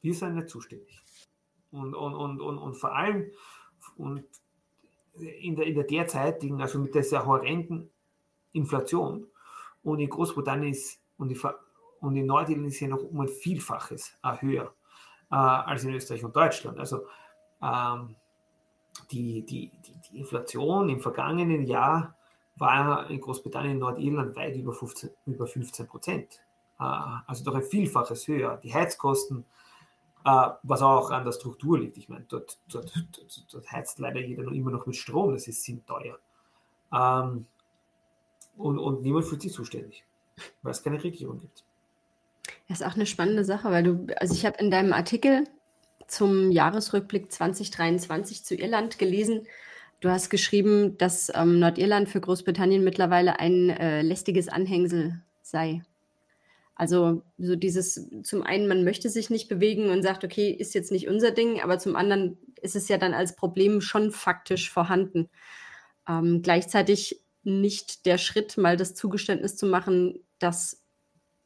wir sind nicht zuständig. Und, und, und, und, und vor allem und in, der, in der derzeitigen, also mit dieser horrenden Inflation, und in Großbritannien ist und, die, und in Nordirland ist ja noch um ein Vielfaches äh, höher äh, als in Österreich und Deutschland. Also ähm, die, die, die, die, Inflation im vergangenen Jahr war in Großbritannien und Nordirland weit über 15, über 15 Prozent. Äh, also doch ein Vielfaches höher. Die Heizkosten, was auch an der Struktur liegt. Ich meine, dort, dort, dort, dort heizt leider jeder noch immer noch mit Strom, das ist sind teuer. Ähm, und, und niemand fühlt sich zuständig, weil es keine Regierung gibt. Das ist auch eine spannende Sache, weil du, also ich habe in deinem Artikel zum Jahresrückblick 2023 zu Irland gelesen, du hast geschrieben, dass ähm, Nordirland für Großbritannien mittlerweile ein äh, lästiges Anhängsel sei. Also so dieses, zum einen, man möchte sich nicht bewegen und sagt, okay, ist jetzt nicht unser Ding, aber zum anderen ist es ja dann als Problem schon faktisch vorhanden. Ähm, gleichzeitig nicht der Schritt, mal das Zugeständnis zu machen, dass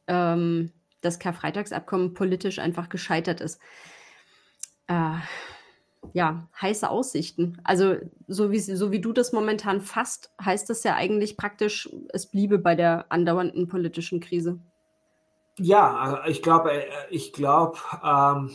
ähm, das Karfreitagsabkommen politisch einfach gescheitert ist. Äh, ja, heiße Aussichten. Also, so wie, so wie du das momentan fasst, heißt das ja eigentlich praktisch, es bliebe bei der andauernden politischen Krise. Ja, äh, ich glaube, äh, ich glaube, ähm,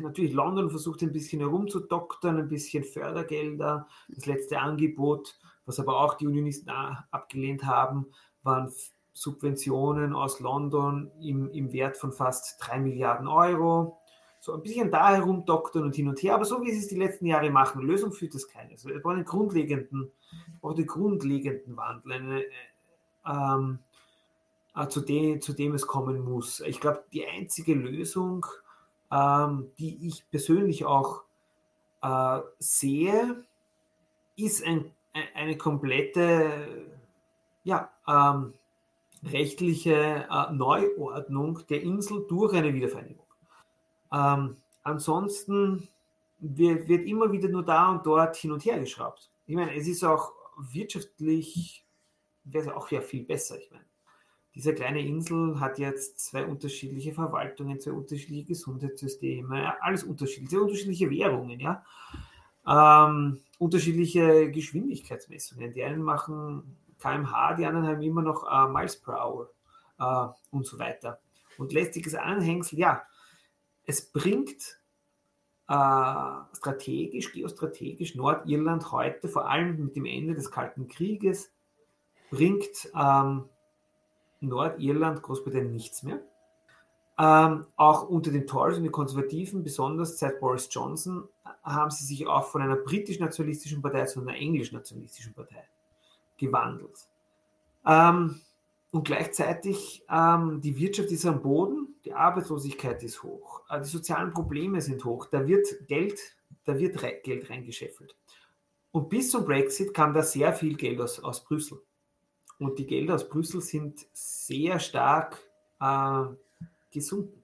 natürlich London versucht ein bisschen herumzudoktern, ein bisschen Fördergelder. Das letzte Angebot was aber auch die Unionisten abgelehnt haben, waren Subventionen aus London im, im Wert von fast 3 Milliarden Euro. So ein bisschen da herum doktern und hin und her, aber so wie sie es die letzten Jahre machen, Lösung führt das keine. Also wir brauchen einen grundlegenden, brauchen einen grundlegenden Wandel, eine, ähm, äh, zu, dem, zu dem es kommen muss. Ich glaube, die einzige Lösung, ähm, die ich persönlich auch äh, sehe, ist ein eine komplette ja, ähm, rechtliche äh, Neuordnung der Insel durch eine Wiedervereinigung. Ähm, ansonsten wird, wird, immer wieder nur da und dort hin und her geschraubt. Ich meine, es ist auch wirtschaftlich, wäre es auch ja viel besser. Ich meine, diese kleine Insel hat jetzt zwei unterschiedliche Verwaltungen, zwei unterschiedliche Gesundheitssysteme, alles unterschiedliche, unterschiedliche Währungen, ja. Ähm, unterschiedliche Geschwindigkeitsmessungen. Die einen machen kmh, die anderen haben immer noch äh, Miles per Hour äh, und so weiter. Und lästiges Anhängsel, ja, es bringt äh, strategisch, geostrategisch Nordirland heute, vor allem mit dem Ende des Kalten Krieges, bringt ähm, Nordirland Großbritannien nichts mehr. Ähm, auch unter den Tories und den Konservativen, besonders seit Boris Johnson, haben sie sich auch von einer britisch-nationalistischen Partei zu einer englisch-nationalistischen Partei gewandelt. Ähm, und gleichzeitig ähm, die Wirtschaft ist am Boden, die Arbeitslosigkeit ist hoch, äh, die sozialen Probleme sind hoch, da wird Geld, da wird Re Geld reingescheffelt. Und bis zum Brexit kam da sehr viel Geld aus, aus Brüssel. Und die Gelder aus Brüssel sind sehr stark äh, gesunken.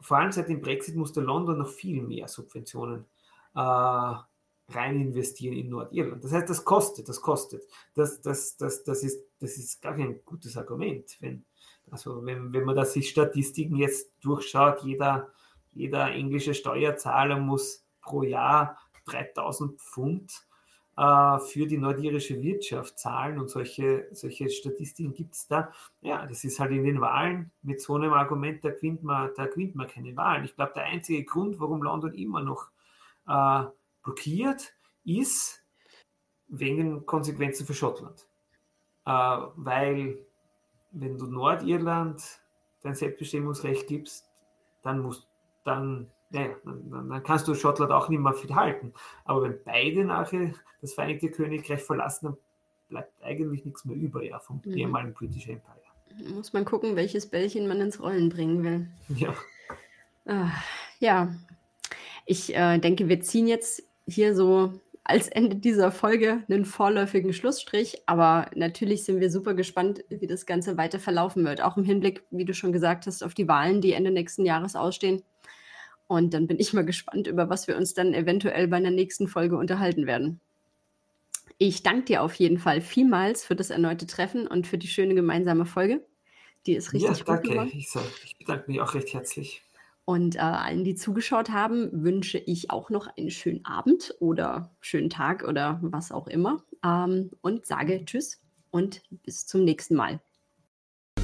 Vor allem seit dem Brexit musste London noch viel mehr Subventionen äh, rein investieren in Nordirland. Das heißt, das kostet, das kostet. Das, das, das, das, ist, das ist gar kein gutes Argument. Wenn, also wenn, wenn man da sich Statistiken jetzt durchschaut, jeder, jeder englische Steuerzahler muss pro Jahr 3000 Pfund für die nordirische Wirtschaft zahlen und solche, solche Statistiken gibt es da. Ja, das ist halt in den Wahlen mit so einem Argument, da gewinnt man, da gewinnt man keine Wahlen. Ich glaube, der einzige Grund, warum London immer noch äh, blockiert, ist wegen Konsequenzen für Schottland. Äh, weil wenn du Nordirland dein Selbstbestimmungsrecht gibst, dann, musst, dann naja, dann, dann, kannst du Schottland auch nicht mehr viel halten. Aber wenn beide nachher das Vereinigte Königreich verlassen, dann bleibt eigentlich nichts mehr über ja, vom mhm. ehemaligen British Empire. Muss man gucken, welches Bällchen man ins Rollen bringen will. Ja. Ah, ja. Ich äh, denke, wir ziehen jetzt hier so als Ende dieser Folge einen vorläufigen Schlussstrich. Aber natürlich sind wir super gespannt, wie das Ganze weiter verlaufen wird. Auch im Hinblick, wie du schon gesagt hast, auf die Wahlen, die Ende nächsten Jahres ausstehen. Und dann bin ich mal gespannt, über was wir uns dann eventuell bei einer nächsten Folge unterhalten werden. Ich danke dir auf jeden Fall vielmals für das erneute Treffen und für die schöne gemeinsame Folge. Die ist richtig ja, danke. gut Ich, ich bedanke mich auch recht herzlich. Und äh, allen, die zugeschaut haben, wünsche ich auch noch einen schönen Abend oder schönen Tag oder was auch immer. Ähm, und sage Tschüss und bis zum nächsten Mal.